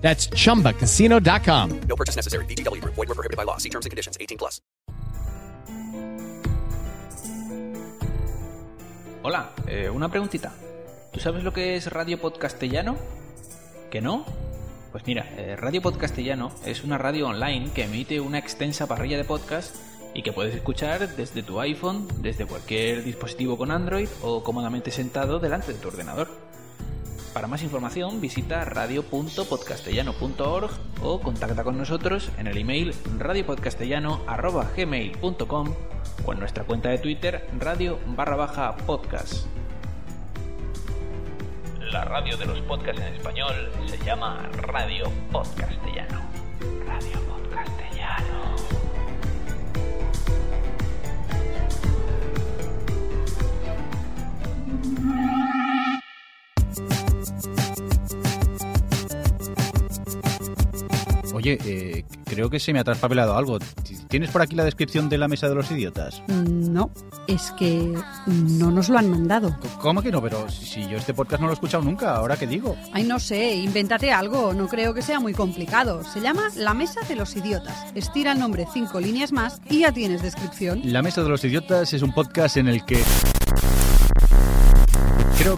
That's chumbacasino.com. No purchase necessary. VGW Group. Void were prohibited by law. See terms and conditions. 18 plus. Hola, eh, una preguntita. ¿Tú sabes lo que es Radio Podcastellano? ¿Que no? Pues mira, eh, Radio Podcastellano es una radio online que emite una extensa parrilla de podcasts y que puedes escuchar desde tu iPhone, desde cualquier dispositivo con Android o cómodamente sentado delante de tu ordenador. Para más información visita radio.podcastellano.org o contacta con nosotros en el email radiopodcastellano.gmail.com o en nuestra cuenta de Twitter radio barra baja podcast. La radio de los podcasts en español se llama Radio Podcastellano. Radio Podcastellano. Oye, eh, creo que se me ha traspapelado algo. ¿Tienes por aquí la descripción de la mesa de los idiotas? Mm, No, es que no nos lo han mandado. ¿Cómo que no? Pero si yo este podcast no lo he escuchado nunca, ¿ahora qué digo? Ay, no sé, invéntate algo, no creo que sea muy complicado. Se llama La Mesa de los Idiotas. Estira el nombre cinco líneas más y ya tienes descripción. La mesa de los idiotas es un podcast en el que...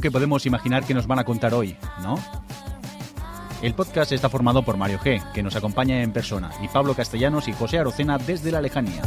Que podemos imaginar que nos van a contar hoy, ¿no? El podcast está formado por Mario G, que nos acompaña en persona, y Pablo Castellanos y José Arocena desde la lejanía.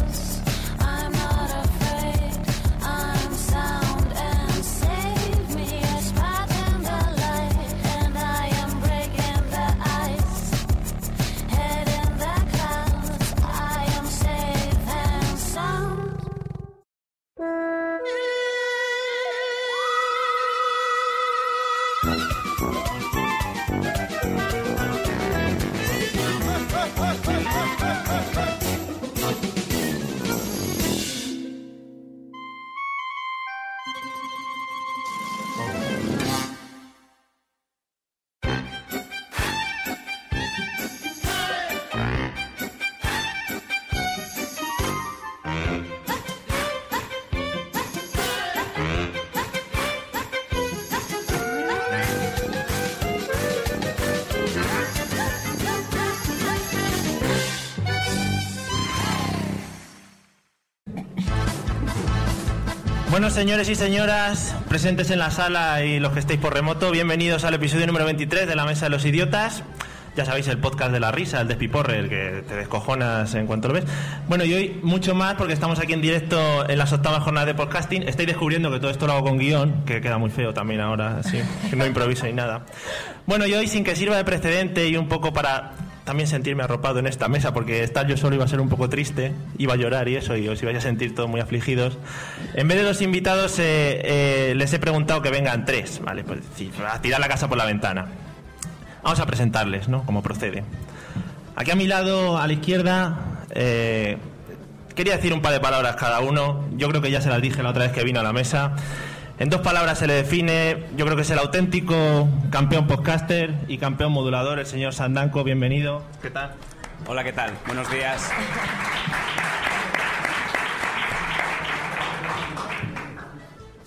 Señores y señoras, presentes en la sala y los que estéis por remoto, bienvenidos al episodio número 23 de La Mesa de los Idiotas. Ya sabéis, el podcast de la risa, el despiporre, el que te descojonas en cuanto lo ves. Bueno, y hoy mucho más porque estamos aquí en directo en las octavas jornadas de podcasting. Estáis descubriendo que todo esto lo hago con guion, que queda muy feo también ahora, así, que no improviso ni nada. Bueno, y hoy, sin que sirva de precedente y un poco para también sentirme arropado en esta mesa, porque estar yo solo iba a ser un poco triste, iba a llorar y eso, y os ibais a sentir todos muy afligidos. En vez de dos invitados, eh, eh, les he preguntado que vengan tres, ¿vale? Pues a tirar la casa por la ventana. Vamos a presentarles, ¿no? Como procede. Aquí a mi lado, a la izquierda, eh, quería decir un par de palabras cada uno. Yo creo que ya se las dije la otra vez que vino a la mesa. En dos palabras se le define, yo creo que es el auténtico campeón podcaster y campeón modulador, el señor Sandanco. Bienvenido. ¿Qué tal? Hola, ¿qué tal? Buenos días.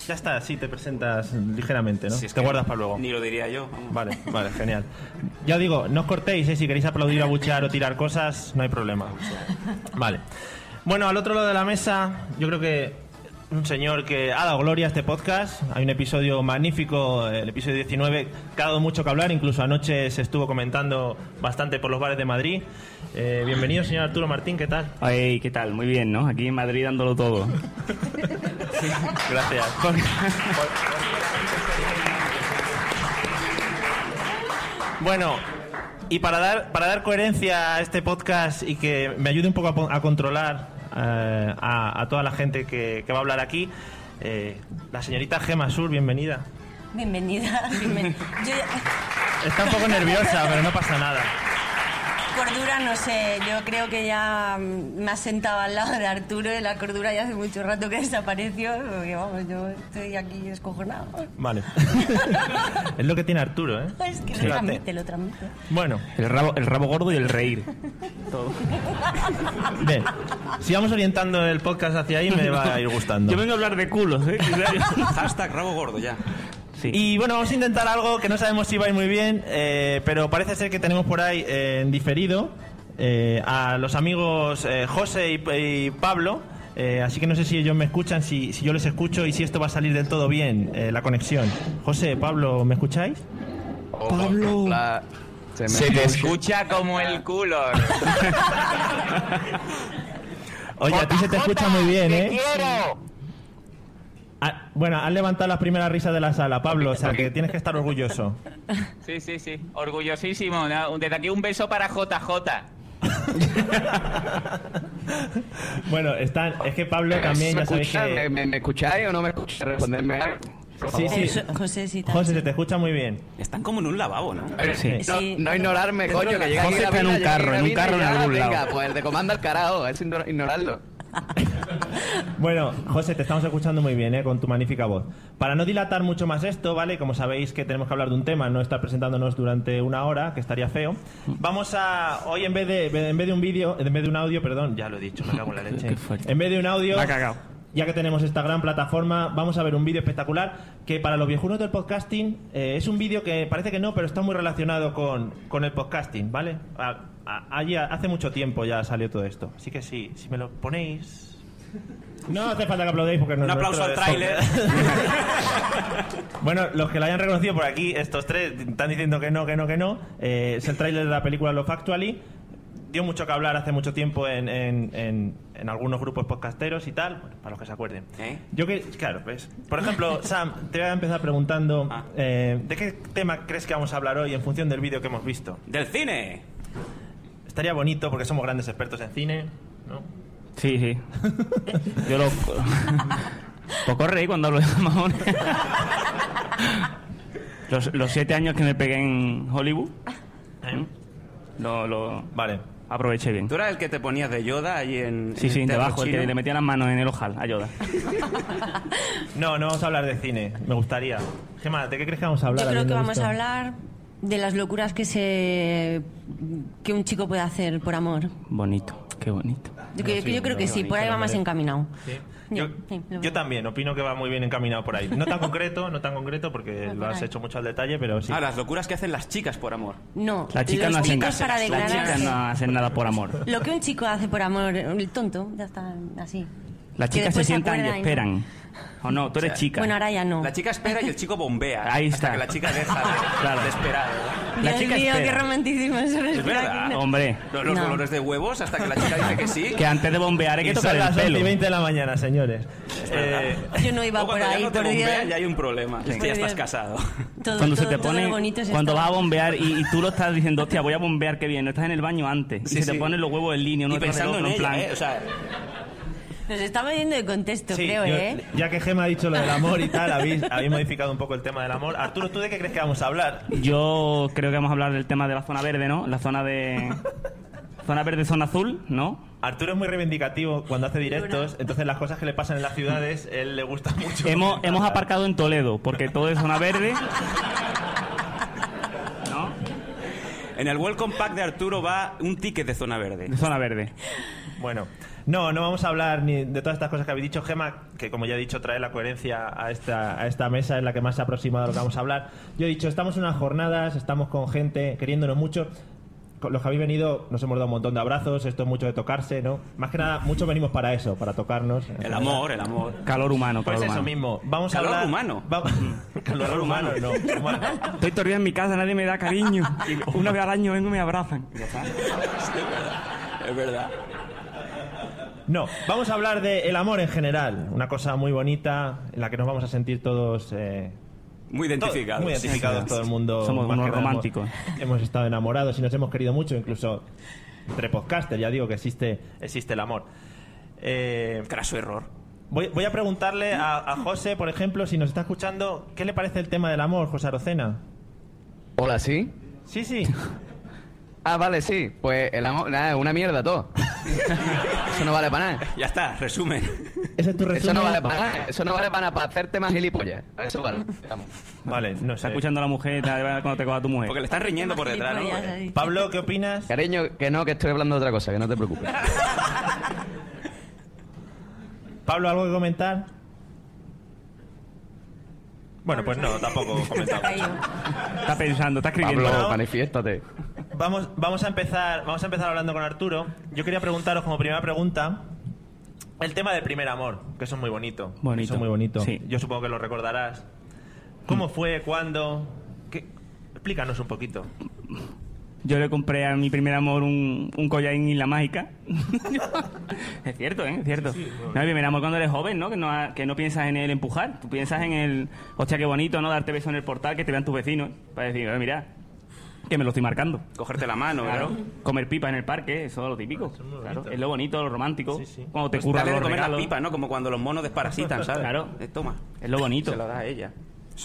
Ya está, sí, te presentas ligeramente, ¿no? Si es te guardas para luego. Ni lo diría yo. vamos. Vale, vale, genial. Ya os digo, no os cortéis, ¿eh? si queréis aplaudir, abuchear o tirar cosas, no hay problema. Vale. Bueno, al otro lado de la mesa, yo creo que un señor que ha dado gloria a este podcast. Hay un episodio magnífico, el episodio 19, que ha dado mucho que hablar, incluso anoche se estuvo comentando bastante por los bares de Madrid. Eh, bienvenido, señor Arturo Martín, ¿qué tal? Ay, ¿qué tal? Muy bien, ¿no? Aquí en Madrid dándolo todo. Gracias. Bueno, y para dar, para dar coherencia a este podcast y que me ayude un poco a, a controlar eh, a, a toda la gente que, que va a hablar aquí, eh, la señorita Gema Sur, bienvenida. Bienvenida. bienven- Yo ya- Está un poco nerviosa, pero no pasa nada. Cordura, no sé. Yo creo que ya mm, me has sentado al lado de Arturo y la cordura ya hace mucho rato que desapareció. Porque, vamos, yo estoy aquí descojonado. Vale. es lo que tiene Arturo, ¿eh? Es que lo transmite, lo transmite. Bueno, El rabo, el rabo gordo y el reír. Todo. bien. Si vamos orientando el podcast hacia ahí, me va a ir gustando. Yo vengo a hablar de culos, ¿eh? Hashtag rabo gordo, ya. Sí. Y bueno, vamos a intentar algo que no sabemos si va a ir muy bien, eh, pero parece ser que tenemos por ahí eh, en diferido eh, a los amigos eh, José y, y Pablo. eh, así que no sé si ellos me escuchan, si, si yo les escucho y si esto va a salir del todo bien, eh, la conexión. José, Pablo, ¿me escucháis? Pablo. Se, te escucha como el culo. Oye, a ti se te escucha muy bien, ¿eh? Ah, bueno, has levantado las primeras risas de la sala, Pablo, o sea que tienes que estar orgulloso. Sí, sí, sí. Orgullosísimo. ¿no? Desde aquí un beso para JJ. Bueno, están, es que Pablo también, ya sabéis que... ¿Me, me escucháis o no me escucháis? Responderme Sí, sí. José, sí. José, se te escucha muy bien. Están como en un lavabo, ¿no? Sí. No, ignorarme, coño, que llega José aquí está en un carro, en un carro en algún venga, lado. pues el de comanda al carajo, es igno- ignorarlo. Bueno, José, te estamos escuchando muy bien, ¿eh? con tu magnífica voz. Para no dilatar mucho más esto, ¿vale? Como sabéis que tenemos que hablar de un tema, no estar presentándonos durante una hora, que estaría feo. Vamos a, hoy en vez de, en vez de un vídeo, en vez de un audio, perdón, ya lo he dicho, me cago en la leche. En vez de un audio, ha cagado. Ya que tenemos esta gran plataforma, vamos a ver un vídeo espectacular que para los viejunos del podcasting eh, es un vídeo que parece que no, pero está muy relacionado con, con el podcasting, ¿vale? A- a- allí a- hace mucho tiempo ya salió todo esto. Así que sí, si me lo ponéis... No hace falta que aplaudéis porque no Un aplauso al tráiler. bueno, los que lo hayan reconocido por aquí, estos tres están diciendo que no, que no, que no. Eh, es el tráiler de la película Love Actually. Dio mucho que hablar hace mucho tiempo en, en- en- en algunos grupos podcasteros y tal, bueno, para los que se acuerden. ¿Eh? Yo que, claro, pues, por ejemplo, Sam, te voy a empezar preguntando, Ah. eh, ¿de qué tema crees que vamos a hablar hoy en función del vídeo que hemos visto? ¡Del cine! Estaría bonito porque somos grandes expertos en cine, ¿no? Sí, sí. Yo lo... Poco reí cuando hablo de mamones. los, los siete años que me pegué en Hollywood, ¿Eh? lo, lo Vale. Aproveché bien. Tú eras el que te ponías de Yoda allí en. Sí, en sí, el debajo, el que le metía las manos en el ojal, ayuda. No, no vamos a hablar de cine, me gustaría. Gemma, ¿de qué crees que vamos a hablar? Yo creo que vamos visto? a hablar de las locuras que se que un chico puede hacer por amor. Bonito, qué bonito. Yo, creo que sí, por ahí va más encaminado. Sí. Yo, Sí, lo- yo también, opino que va muy bien encaminado por ahí. No tan concreto, no tan concreto porque lo has hecho mucho al detalle, pero sí. Ah, las locuras que hacen las chicas por amor. No, Las chicas los no hacen chicos para Las chicas no hacen nada por amor. Lo que un chico hace por amor, el tonto, ya está así. Las chicas se sientan y esperan. O no, tú eres chica. Bueno, ahora ya no. La chica espera y el chico bombea. Ahí hasta está. que la chica deja de, Claro. de esperar. La Dios chica mío, espera. qué romanticismo eso Es verdad. Hombre, Los, los No. dolores de huevos hasta que la chica dice que sí. que antes de bombear hay que Y tocar son el las 11 pelo. y 20 de la mañana, señores. Eh, Yo no iba O por cuando ya ahí, no te por Dios. bombean ya hay un problema. Es que ya estás casado. Todo, Cuando se todo- te todo pone, lo bonito se cuando vas a bombear y, y tú lo estás diciendo, hostia, voy a bombear, qué bien, no estás en el baño antes. Sí, y se sí. te ponen los huevos en línea, uno y tras del pensando en otro, ella, plan. ¿eh? O sea, Nos estamos yendo de contexto, sí, creo, yo- ¿eh? Ya que Gema ha dicho lo del amor y tal, habéis, habéis modificado un poco el tema del amor. Arturo, ¿tú de qué crees que vamos a hablar? Yo creo que vamos a hablar del tema de la zona verde, ¿no? La zona de... zona verde, zona azul, ¿no? Arturo es muy reivindicativo cuando hace directos, entonces las cosas que le pasan en las ciudades, él le gusta mucho. Hemos, hemos aparcado en Toledo, porque todo es zona verde. ¿No? en el Welcome Pack de Arturo va un ticket de zona verde. De zona verde. Bueno, no, no vamos a hablar ni de todas estas cosas que habéis dicho, Gema, que como ya he dicho, trae la coherencia a esta, a esta mesa en la que más se ha aproximado a lo que vamos a hablar. Yo he dicho, estamos en unas jornadas, estamos con gente queriéndonos mucho. Con los que habéis venido nos hemos dado un montón de abrazos, esto es mucho de tocarse, ¿no? Más que nada, muchos venimos para eso, para tocarnos. El amor, el amor. Calor humano, Pues calor eso humano. mismo, vamos Calor a hablar... humano. Va- calor humano, no. humano. Estoy todo el día en mi casa, nadie me da cariño. Una vez al año vengo y me abrazan. Es verdad. No, vamos a hablar de el amor en general, una cosa muy bonita en la que nos vamos a sentir todos... eh, Muy identificado. Todo- muy identificados todo el mundo. Somos más unos románticos. Hemos, hemos estado enamorados y nos hemos querido mucho, incluso entre podcasters, ya digo que existe, existe el amor. Eh, Craso error. voy, voy a preguntarle a, a José, por ejemplo, si nos está escuchando, ¿qué le parece el tema del amor, José Arocena? Hola, ¿sí? Sí, sí. Ah, vale, sí. Pues el amor, nada, una mierda todo. Eso no vale para nada. Ya está, resumen. Ese es tu Eso no vale para nada. Eso no vale para nada, para hacerte más gilipollas. Eso vale. Vamos. Vale, no Está sé. escuchando a la mujer cuando te coja tu mujer. Porque le están riñendo por detrás, ¿no? Ahí. Pablo, ¿qué opinas? Cariño, que no, que estoy hablando de otra cosa, que no te preocupes. Pablo, ¿algo que comentar? Bueno, pues no, tampoco comentamos. Está pensando, está escribiendo. Pablo, manifiéstate. Vamos, vamos a empezar, vamos a empezar hablando con Arturo. Yo quería preguntaros como primera pregunta el tema del primer amor, que eso es muy bonito. Bonito. Eso es muy bonito. Sí. Yo supongo que lo recordarás. ¿Cómo fue? ¿Cuándo? ¿Qué? Explícanos un poquito. Yo le compré a mi primer amor un, un collar en Isla Mágica. es cierto, ¿eh? Es cierto. no, el primer amor cuando eres joven, ¿no? Que, no? ha- que no piensas en el empujar. Tú piensas en el... Hostia, qué bonito, ¿no? Darte beso en el portal, que te vean tus vecinos. Para decir, "Eh, mira, que me lo estoy marcando. Cogerte la mano, Claro. ¿verdad? Comer pipa en el parque, eso es lo típico. Claro, es lo bonito, lo romántico. Cuando te Pues de los comer las pipas, ¿no? Como cuando los monos desparasitan, ¿sabes? Claro. Eh, toma. Es lo bonito. Se lo da a ella.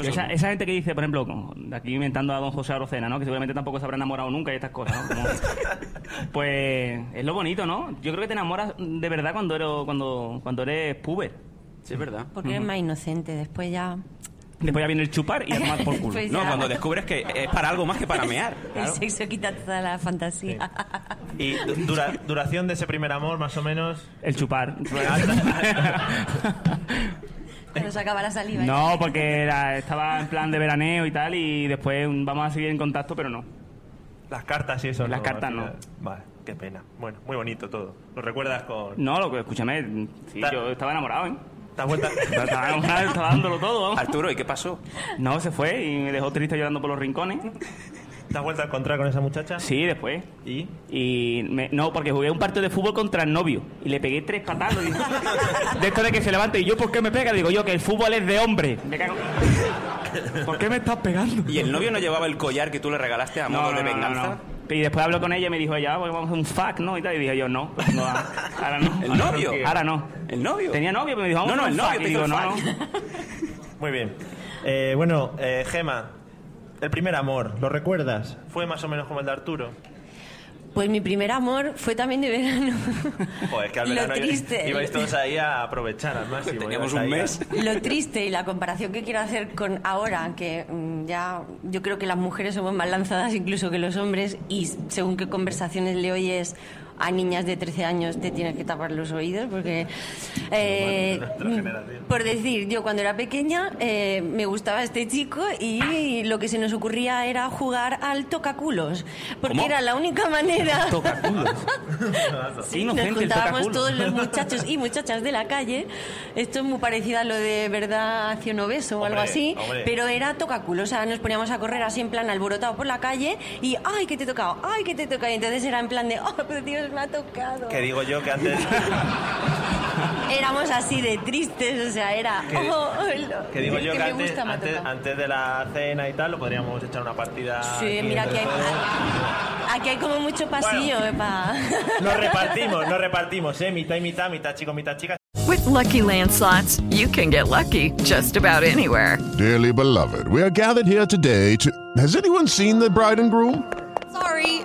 Esa, esa gente que dice, por ejemplo, de aquí inventando a don José Arocena, ¿no? Que seguramente tampoco se habrá enamorado nunca y estas cosas, ¿no? Como- pues es lo bonito, ¿no? Yo creo que te enamoras de verdad cuando eres, cuando, cuando eres puber. Sí, es verdad. Porque eres más inocente, después ya... Después ya viene el chupar y a tomar por culo. Pues No, cuando descubres que es para algo más que para mear. El sexo quita toda la fantasía. ¿Y du- dura- duración de ese primer amor, más o menos? El chupar. Cuando se acaba la saliva. ¿eh? No, porque era- estaba en plan de veraneo y tal y después mm, vamos a seguir en contacto, pero no. Las cartas y eso. Las ¿no? cartas no. Vale, qué pena. Bueno, muy bonito todo. ¿Lo recuerdas con...? No, lo que escúchame, sí, Ta- yo estaba enamorado, ¿eh? ¿Te has vuelto? Estaba enamorado, estaba dándolo todo, vamos. Arturo, ¿y qué pasó? No, se fue y me dejó triste llorando por los rincones. ¿Te has vuelto a encontrar con esa muchacha? Sí, después. ¿Y? Y me- no, porque jugué un partido de fútbol contra el novio y le pegué tres patadas. Digo, de esto de que se levante y yo, ¿por qué me pega? Digo yo, que el fútbol es de hombre. Me cago. ¿Por qué me estás pegando? ¿Y el novio no llevaba el collar que tú le regalaste a modo de venganza? Y después habló con ella y me dijo, ya, pues vamos a hacer un fuck, ¿no? Y, tal, y dije yo, no, no, ahora no. ¿El novio? Ahora no. ¿El novio? Tenía novio, pero me dijo, vamos No, a no, hacer el un novio fuck. te Y hizo digo, el no, fuck. no. Muy bien. Eh, bueno, eh, Gema, el primer amor, ¿lo recuerdas? ¿Fue más o menos como el de Arturo? Pues mi primer amor fue también de verano. Pues que al Lo verano triste. ibais todos ahí a aprovechar al máximo. Teníamos un ahí a- mes. Lo triste y la comparación que quiero hacer con ahora, que mm, ya yo creo que las mujeres somos más lanzadas incluso que los hombres y según qué conversaciones le oyes a niñas de 13 años te tienes que tapar los oídos porque eh, generación. por decir yo cuando era pequeña eh, me gustaba este chico y lo que se nos ocurría era jugar al tocaculos porque ¿Cómo? era la única manera Tocaculos. Sí, nos juntábamos tocaculos. todos los muchachos y muchachas de la calle. Esto es muy parecido a lo de verdad un obeso o algo así, hombre. pero era tocaculo. O sea, nos poníamos a correr así en plan alborotado por la calle y ¡ay, que te he tocado! ¡ay, que te he tocado! Y entonces era en plan de ¡oh, pero Dios, me ha tocado! Que digo yo que antes, Éramos así de tristes, o sea, era Que- ¡oh, lo- que digo yo que, me antes, gusta, antes, tocado". antes de la cena y tal, lo podríamos echar una partida. Sí, mira, aquí hay, aquí hay como mucho pasillo eh, pa- Nos repartimos, nos repartimos, ¿eh? Mitad y mitad, mitad chico, mitad chica. With Lucky Land slots, you can get lucky just about anywhere. Dearly beloved, we are gathered here today to. Has anyone seen the bride and groom?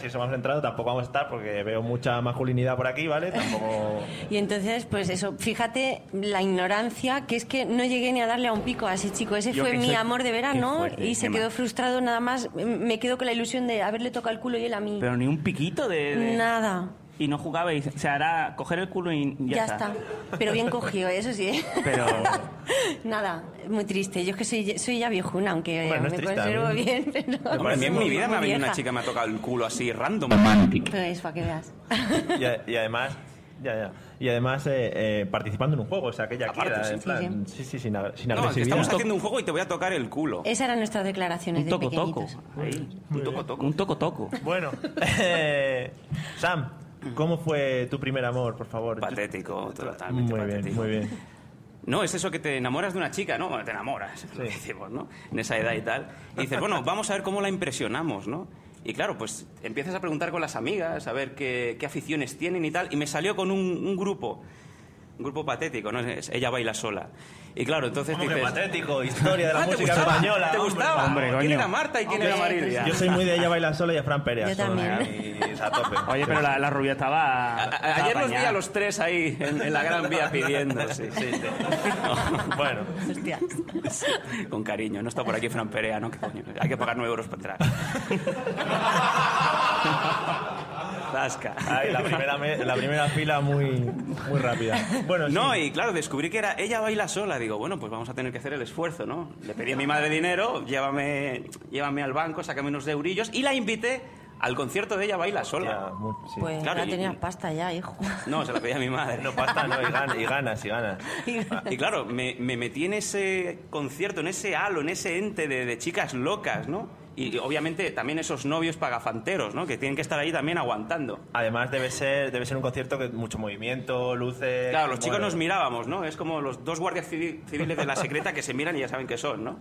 Si somos entrado, tampoco vamos a estar porque veo mucha masculinidad por aquí, ¿vale? Tampoco. Y entonces, pues eso, fíjate la ignorancia, que es que no llegué ni a darle a un pico a ese chico. Ese Yo fue mi soy- amor de verano fuerte, y se quedó frustrado nada más. Me quedo con la ilusión de haberle tocado el culo y él a mí. Pero ni un piquito de... de- Nada. Y no jugabais. O sea, era coger el culo y ya, Ya, está. Pero bien cogido, eso sí. ¿eh? Pero Nada, muy triste. Yo es que soy, soy ya viejuna, aunque Bueno, no es me triste, conservo bien. Pero Hombre, a mí en mi vida me ha venido una chica me ha tocado el culo así random. Pues, para que veas. Y, además, ya, ya. Y además eh, eh, participando en un juego, o sea, que ella Aparte, sí, sí, plan, sí, sí, sin, ag- sin No, agresividad. estamos haciendo un juego y te voy a tocar el culo. Esas eran nuestras declaraciones un de toco toco. pequeñitos. Ahí. Un toco toco. Un toco toco. Bueno, eh, Sam, ¿cómo fue tu primer amor, por favor? Patético, totalmente Muy bien, patético. muy bien. No, es eso que te enamoras de una chica, ¿no? Bueno, te enamoras, es lo que decimos, ¿no? En esa edad y tal. Y dices, bueno, vamos a ver cómo la impresionamos, ¿no? Y claro, pues empiezas a preguntar con las amigas, a ver qué, qué aficiones tienen y tal. Y me salió con un, un grupo, un grupo patético, ¿no? Es- ella baila sola. Y claro, entonces ¿Cómo que dices... patético? Historia de la Ah, ¿te música gustaba? española. ¿Te hombre. gustaba? Hombre, ¿Quién coño. era Marta y quién era Hombre, Marilia? Yo soy muy de ella baila sola y a Fran Pérez. Yo sola, también. y a tope. Oye, pero la, la rubia estaba. A- a- estaba Ayer los vi apañada. a los tres ahí en, en la Gran Vía pidiendo, sí, sí, sí. Bueno, Hostia. Con cariño, no está por aquí Fran Perea, ¿no? ¿Qué coño? Hay que pagar nueve euros para entrar. Zasca. la, primera me- la primera fila muy, muy rápida. Bueno, No, sí. y claro, descubrí que era ella baila sola. Digo, bueno, pues vamos a tener que hacer el esfuerzo, ¿no? Le pedí a mi madre dinero, llévame, llévame al banco, sácame unos eurillos y la invité al concierto de ella baila sola. Ya, muy- sí. Pues Claro, ya y- tenías pasta ya, hijo. No, se la pedí a mi madre. No pasta, no, y, gan- y ganas, y ganas. Y claro, me, me metí en ese concierto, en ese halo, en ese ente de, de chicas locas, ¿no? Y, obviamente también esos novios pagafanteros, ¿no? Que tienen que estar ahí también aguantando. Además debe ser, debe ser un concierto que mucho movimiento, luces... Claro, los chicos bueno. nos mirábamos, ¿no? Es como los dos guardias civi- civiles de la secreta que se miran y ya saben que son, ¿no?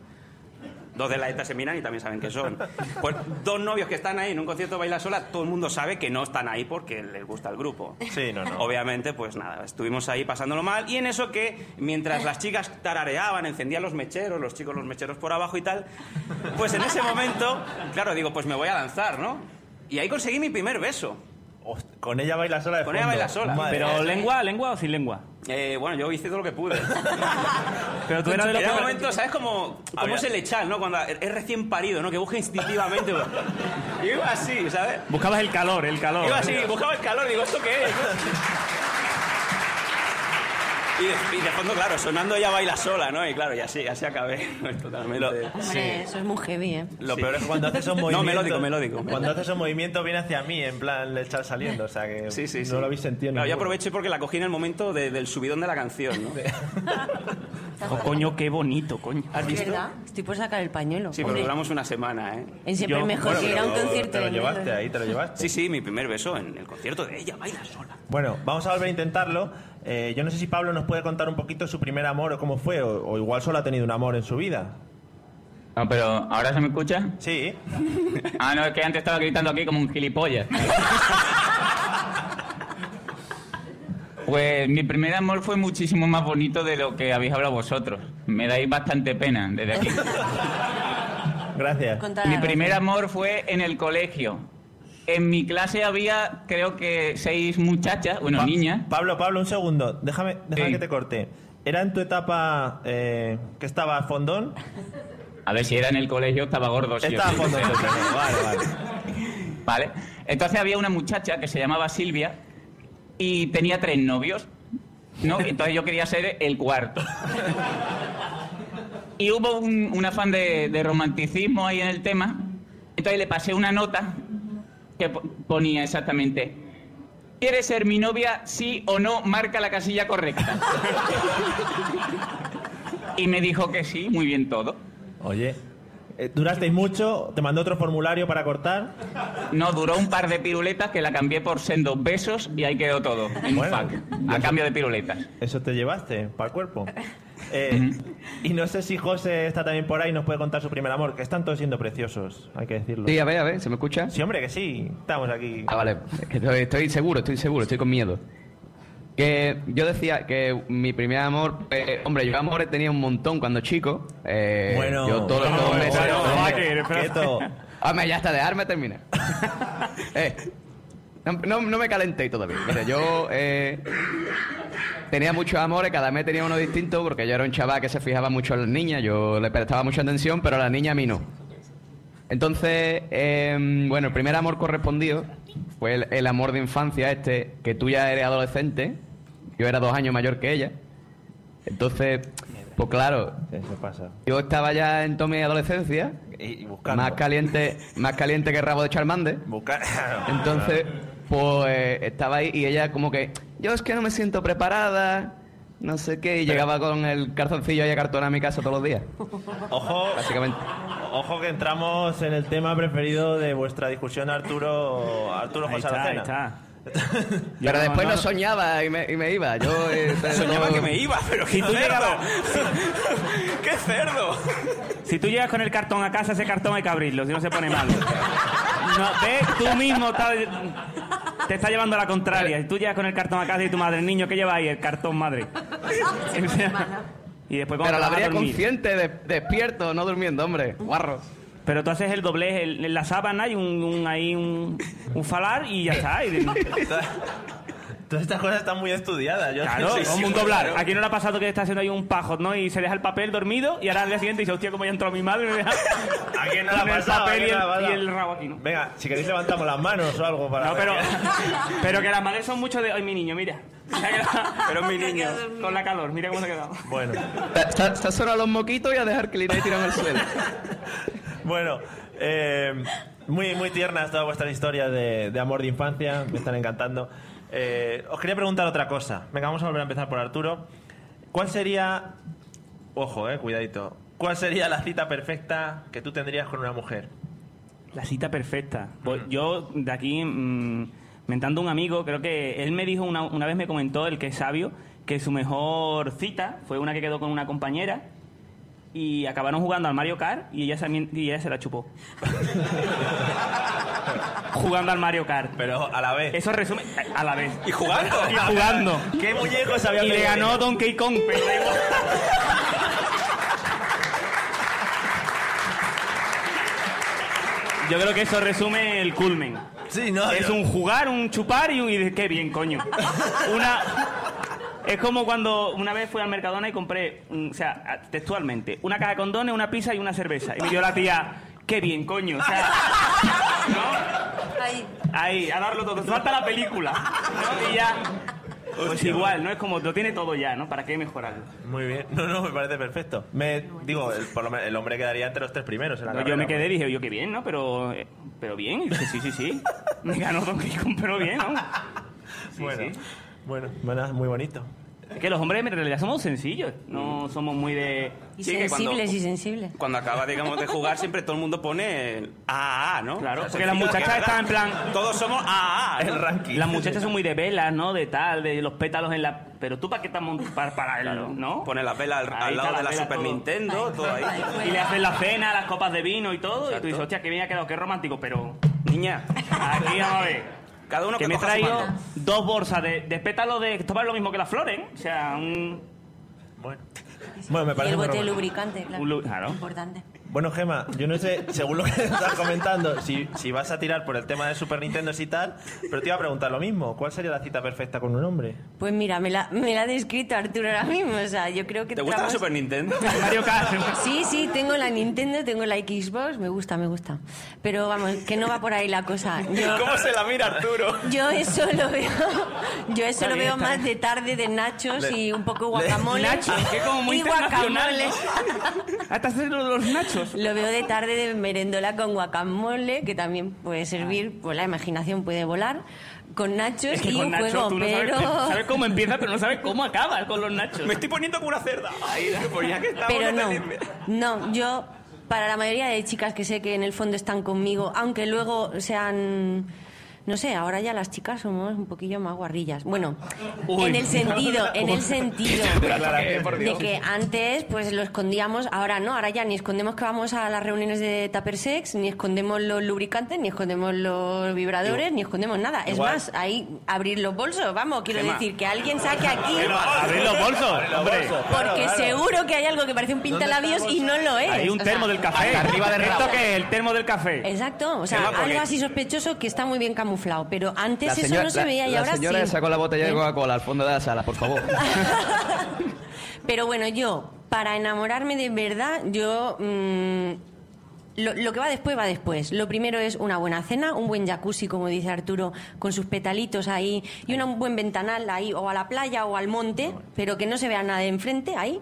Dos de la ETA se miran y también saben que son. Pues dos novios que están ahí en un concierto de baila sola, todo el mundo sabe que no están ahí porque les gusta el grupo. Sí, no, no. Obviamente, pues nada, estuvimos ahí pasándolo mal. Y en eso que, mientras las chicas tarareaban, encendían los mecheros, los chicos los mecheros por abajo y tal, pues en ese momento, claro, digo, pues me voy a lanzar, ¿no? Y ahí conseguí mi primer beso. Con ella baila sola de Con ella fondo. baila sola. Madre Pero lengua, lengua o sin lengua. Eh, bueno, yo hice todo lo que pude. Pero tú eras de los Era un momento, ¿sabes cómo, cómo Había- es el echar, no? Cuando es recién parido, ¿no? Que busca instintivamente. Y iba así, ¿sabes? Buscabas el calor, el calor. Iba así, buscaba el calor, digo, ¿esto qué es? Y de, y de fondo, claro, sonando ella baila sola, ¿no? Y claro, y así, así acabé. Totalmente. Hombre, eso es muy heavy, ¿eh? Lo Sí. peor es que cuando haces esos No, movimientos... melódico, melódico. Cuando haces esos movimientos viene hacia mí, en plan, le echar saliendo, o sea que Sí, sí, no sí. lo habéis sentido Claro, yo aproveché porque la cogí en el momento de- del subidón de la canción, ¿no? Oh, coño, qué bonito, coño. ¿Has ¿Es visto? verdad? Estoy por sacar el pañuelo. Sí, pero duramos una semana, ¿eh? en siempre Yo- mejor Bueno, que ir a un concierto Te lo llevaste ahí, te lo llevaste. Sí, sí, mi primer beso en el concierto de ella baila sola. Bueno, vamos a volver a intentarlo. Eh, yo no sé si Pablo nos puede contar un poquito su primer amor o cómo fue, o, o igual solo ha tenido un amor en su vida. No, pero ¿ahora se me escucha? Sí. Ah, no, es que antes estaba gritando aquí como un gilipollas. Pues mi primer amor fue muchísimo más bonito de lo que habéis hablado vosotros. Me dais bastante pena desde aquí. Gracias. Contar Mi primer amor fue en el colegio. En mi clase había, creo que seis muchachas, bueno, Pa- niñas. Pablo, Pablo, un segundo. Déjame, déjame Sí. que te corte. ¿Era en tu etapa eh, que estaba fondón? A ver si era en el colegio, estaba gordo. sí Estaba sí. fondón. no. Vale, vale. Vale. Entonces había una muchacha que se llamaba Silvia y tenía tres novios. ¿no? Entonces yo quería ser el cuarto. Y hubo un, un afán de, de romanticismo ahí en el tema. Entonces le pasé una nota que po- ponía exactamente. ¿Quieres ser mi novia? Sí o no, marca la casilla correcta. Y me dijo que sí, muy bien todo. Oye, eh, durasteis mucho, te mandó otro formulario para cortar. No, duró un par de piruletas que la cambié por sendos besos y ahí quedó todo. En Bueno, a eso- cambio de piruletas. Eso te llevaste para el cuerpo. Eh, Y no sé si José está también por ahí y nos puede contar su primer amor, que están todos siendo preciosos, hay que decirlo. Sí, a ver, a ver, ¿se me escucha? Sí, hombre, que sí. Estamos aquí. Ah, vale. Estoy, estoy seguro, estoy seguro, estoy con miedo. Que yo decía que mi primer amor, eh, hombre, yo amores tenía un montón cuando chico. Eh, Bueno, yo todos los meses- ya está, dejarme terminar. Eh, no, no, no me calenté todavía. Mira, yo eh, tenía muchos amores, cada mes tenía uno distinto, porque yo era un chaval que se fijaba mucho en las niñas, yo le prestaba mucha atención, pero a las niñas a mí no. Entonces, eh, bueno, el primer amor correspondido fue el, el amor de infancia este, que tú ya eres adolescente, yo era dos años mayor que ella. Entonces, pues claro, Eso pasa. yo estaba ya en toda mi adolescencia, Y, y buscando. más caliente, más caliente que rabo de Charmander. Buscar. Entonces, pues estaba ahí y ella como que, yo es que no me siento preparada, no sé qué, y llegaba con el calzoncillo ahí a cartón a mi casa todos los días, Ojo, básicamente. ojo que entramos en el tema preferido de vuestra discusión, Arturo, Arturo Ahí José está, ahí Aracena. está. Pero después no, soñaba y me, y me iba. Yo eh, Soñaba que me iba, pero Si qué tú cerdo. llegabas- ¡Qué cerdo! Si tú llegas con el cartón a casa, ese cartón hay que abrirlo, si no se pone malo. No, ves, tú mismo estás- te está llevando a la contraria. Si tú llegas con el cartón a casa y tu madre, niño, ¿qué lleva ahí? El cartón, madre. y después cuando Pero la habría consciente, de- despierto, no durmiendo, hombre. Guarro. Pero tú haces el doblez el- en la sábana y un, un- ahí un, un falar y ya está. Y- Todas estas cosas están muy estudiadas. Yo Claro, Sí, como sí, un claro. doblar. Aquí no le ha pasado que está haciendo ahí un pajot, ¿no? Y se deja el papel dormido y ahora al día siguiente dice, hostia, como ya entró mi madre, me deja ¿A quién no le ha con el papel y el, y el rabo aquí, ¿no? Venga, si queréis levantamos las manos o algo para... No, pero, pero que las madres son mucho de... Ay, mi niño, mira. Pero mi niño, con la calor, mira cómo se ha quedado. Bueno, Está, solo a los moquitos y a dejar que le tirado en el suelo. bueno. eh, muy, muy tiernas todas vuestras historias de, de amor de infancia. Me están encantando. Eh, os quería preguntar otra cosa. Venga, vamos a volver a empezar por Arturo. ¿Cuál sería... Ojo, eh, cuidadito. ¿Cuál sería la cita perfecta que tú tendrías con una mujer? La cita perfecta. Pues yo, de aquí, mm, mentando un amigo, creo que él me dijo, una, una vez me comentó, el que es sabio, que su mejor cita fue una que quedó con una compañera y acabaron jugando al Mario Kart y ella, también, y ella se la chupó. jugando al Mario Kart. Pero a la vez. Eso resume a la vez. ¿Y jugando? Y jugando. ¿Qué muñecos había Y le ganó Donkey Kong, pero igual. Yo creo que eso resume el culmen. Sí, no, Es un jugar, un chupar y un... Y de- qué bien, coño. Una... Es como cuando una vez fui al Mercadona y compré, mm, o sea, textualmente, una caja de condones, una pizza y una cerveza. Y me dio la tía, qué bien, coño. O sea, Ay, ahí, a darlo todo. Falta la película. ¿no? Y ya... Pues igual, ¿no? Es como, lo tiene todo ya, ¿no? ¿Para qué mejorarlo? Muy bien. No, no, me parece perfecto. Me, digo, el, por lo menos el hombre quedaría entre los tres primeros en la No, yo me quedé y dije, yo qué bien, ¿no? Pero, eh, pero bien. Y dije, sí, sí, sí. Me ganó Donkey Kong, pero bien, ¿no? Sí, bueno, sí. Bueno, muy bonito. Es que los hombres en realidad somos sencillos. No somos muy de... y Sí, que cuando- sensibles y sensibles. Cuando acaba, digamos, de jugar, siempre todo el mundo pone el AAA, ¿no? Claro, O sea, porque las muchachas que, están en plan... Todos somos AAA. ¿no? El ranking. Las muchachas son muy de velas, ¿no? De tal, de los pétalos en la... Pero tú para qué estás para, para el, ¿no? Pone la vela al, Ahí al está lado la de la vela, Super todo. Nintendo, todo ahí. Y le hacen la cena, las copas de vino y todo. Y tú dices, hostia, qué bien ha quedado, qué romántico. Pero Niña, aquí vamos a ver. Cada uno que que, me he traído dos bolsas de, de pétalos de... Esto vale lo mismo que las flores, ¿eh? O sea, un... Bueno, bueno me Y el bote lubricante, claro. Un lu- claro. Importante. Bueno, Gema, yo no sé, según lo que estás comentando, si, si vas a tirar por el tema de Super Nintendo y tal, pero te iba a preguntar lo mismo. ¿Cuál sería la cita perfecta con un hombre? Pues mira, me la, me la ha descrito Arturo ahora mismo. O sea, yo creo que ¿Te gusta la Super Nintendo? Mario Kart. Sí, sí, tengo la Nintendo, tengo la Xbox, me gusta, me gusta. Pero vamos, que no va por ahí la cosa. Yo, ¿Cómo se la mira Arturo? yo eso lo veo, yo eso lo veo más de tarde de nachos Le- y un poco guacamole. Nachos, que como muy y guacamole. Hasta hacer los nachos. Lo veo de tarde de merendola con guacamole, que también puede servir, pues la imaginación puede volar, con nachos Es que y con un juego, tú no pero... sabes, sabes cómo empieza, pero no sabes cómo acaba con los nachos. Me estoy poniendo como una cerda. Ahí, pues ya que estamos, Pero no, no, yo para la mayoría de chicas que sé que en el fondo están conmigo, aunque luego sean, no sé, ahora ya las chicas somos un poquillo más guarrillas. Bueno, Uy. en el sentido, en el sentido de que antes pues lo escondíamos, ahora no, ahora ya ni escondemos que vamos a las reuniones de Tupper Sex, ni escondemos los lubricantes, ni escondemos los vibradores, ni escondemos nada. Es Igual. más, ahí abrir los bolsos, vamos, quiero decir que alguien saque aquí. Abrir los bolsos, hombre. Porque seguro que hay algo que parece un pintalabios y no lo es. Hay un O sea, termo del café. arriba del ¿Esto rabo. qué es? El termo del café. Exacto, o sea, algo así sospechoso que está muy bien camuflado, pero antes La, eso señora- no se la- veía y la ahora señora sí. sacó la botella de. Coca-Cola al fondo de la sala, por favor. Pero bueno, yo, para enamorarme de verdad, yo mm, lo, lo que va después va después. Lo primero es una buena cena, un buen jacuzzi, como dice Arturo, con sus petalitos ahí, y una- un buen ventanal ahí, o a la playa o al monte, pero que no se vea nada de enfrente ahí.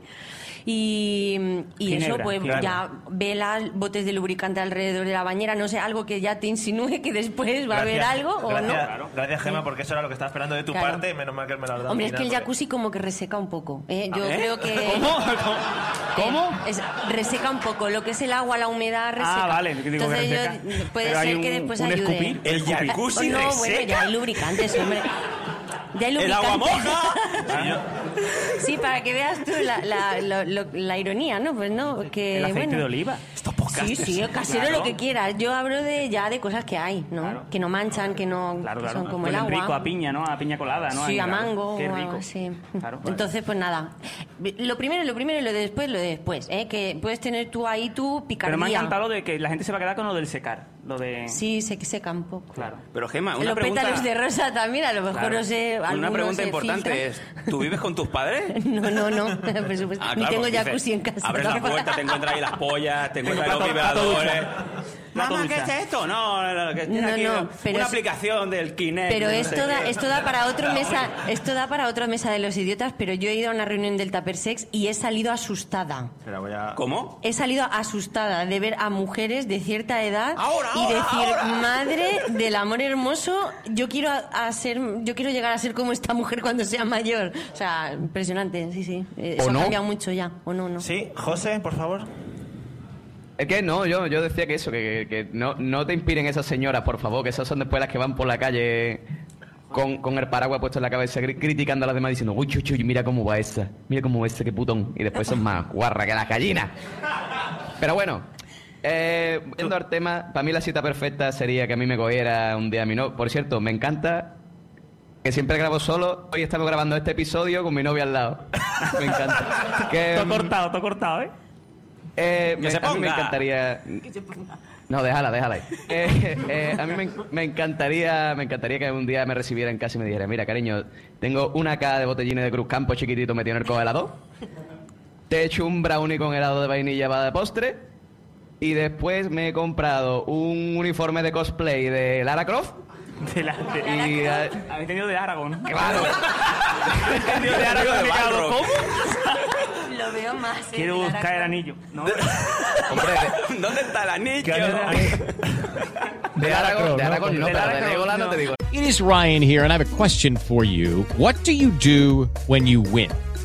Y, y eso, Ginebra, pues claro. ya velas, botes de lubricante alrededor de la bañera, no sé, algo que ya te insinúe que después va a haber Gracias, algo o gracias, no. Gracias, Gema, porque eso era lo que estaba esperando de tu Claro. parte. Menos mal que me lo has dado. Hombre, es que el jacuzzi como que reseca un poco. ¿eh? Yo ¿Eh? creo que... ¿Cómo? ¿Cómo? Es, reseca un poco. Lo que es el agua, la humedad, reseca. Ah, vale, digo Entonces yo- puede Pero ser un- que después un ayude. escupir. El jacuzzi Oh, no, bueno, reseca. ya hay lubricantes, hombre. Ya hay ¡El lubricantes. agua moja! Sí, para que veas tú la, la, lo- lo- la ironía, ¿no? Pues no, que El aceite bueno. de oliva. Sí, sí, casero Claro. lo que quieras. Yo hablo de ya de cosas que hay, ¿no? Que no manchan, que no Claro, que son como el agua. rico a piña, ¿no? A piña colada, ¿no? Sí, Ahí, a claro. mango Qué rico. Entonces, pues nada. Lo primero, lo primero y lo de después, lo de después. ¿eh? Que puedes tener tú ahí tu picardía. Pero me ha encantado lo de que la gente se va a quedar con lo del secar. Lo de... Sí, se seca un poco. Claro. Pero Gema, una Los pregunta... pétalos de rosa también, a lo mejor, Claro. no sé, Una pregunta se importante es, ¿tú vives con tus padres? No, no, no, por supuesto. Ah, Ni claro, tengo porque jacuzzi dices, en casa. Abres la puerta, te encuentras ahí las pollas, te encuentras ahí los plato- plato. Mamá, ¿qué es esto? No, no, no, que No, aquí no, pero una es- aplicación del Kinect. Pero esto da, esto da para otro mesa, esto da para otra mesa de los idiotas, pero yo he ido a una reunión del Tupper Sex y he salido asustada. Voy a- ¿Cómo? He salido asustada de ver a mujeres de cierta edad Ahora, y ahora, decir, ahora. madre del amor hermoso, yo quiero a, a ser, yo quiero llegar a ser como esta mujer cuando sea mayor. O sea, impresionante, sí, sí. Eso ¿O no? ha cambiado mucho ya, o no, no. Sí, José, por favor. Es que no, yo, yo decía que eso, que, que no, no te inspiren esas señoras, por favor, que esas son después las que van por la calle con, con el paraguas puesto en la cabeza, cri- criticando a las demás, diciendo, uy, uy, uy, mira cómo va esa, mira cómo va ese, qué putón. Y después son más guarra que las gallinas. Pero bueno, eh, yendo al tema, para mí la cita perfecta sería que a mí me cogiera un día mi novio. Por cierto, me encanta que siempre grabo solo. Hoy estamos grabando este episodio con mi novia al lado. Me encanta. Que, Todo cortado, todo cortado, ¿eh? Eh, Que me- se a mí me encantaría. No, déjala, déjala ahí. Eh, eh, a mí me, me encantaría, me encantaría que un día me recibiera en casa y me dijera, mira, cariño, tengo una caja de botellines de Cruz Campo chiquitito metido en el congelador. Te he hecho un brownie con helado de vainilla para de postre. Y después me he comprado un uniforme de cosplay de Lara Croft. De la, de, Y, Habéis tenido de Aragón. Claro. Habéis tenido de Aragón. ¿Cómo? Más. eh, Quiero buscar el anillo. ¿no? Hombre, de, ¿Dónde está el anillo? de Aragón, de Aragón no, De pero de Legolas no no. te digo. It is Ryan here, and I have a question for you. What do you do when you win?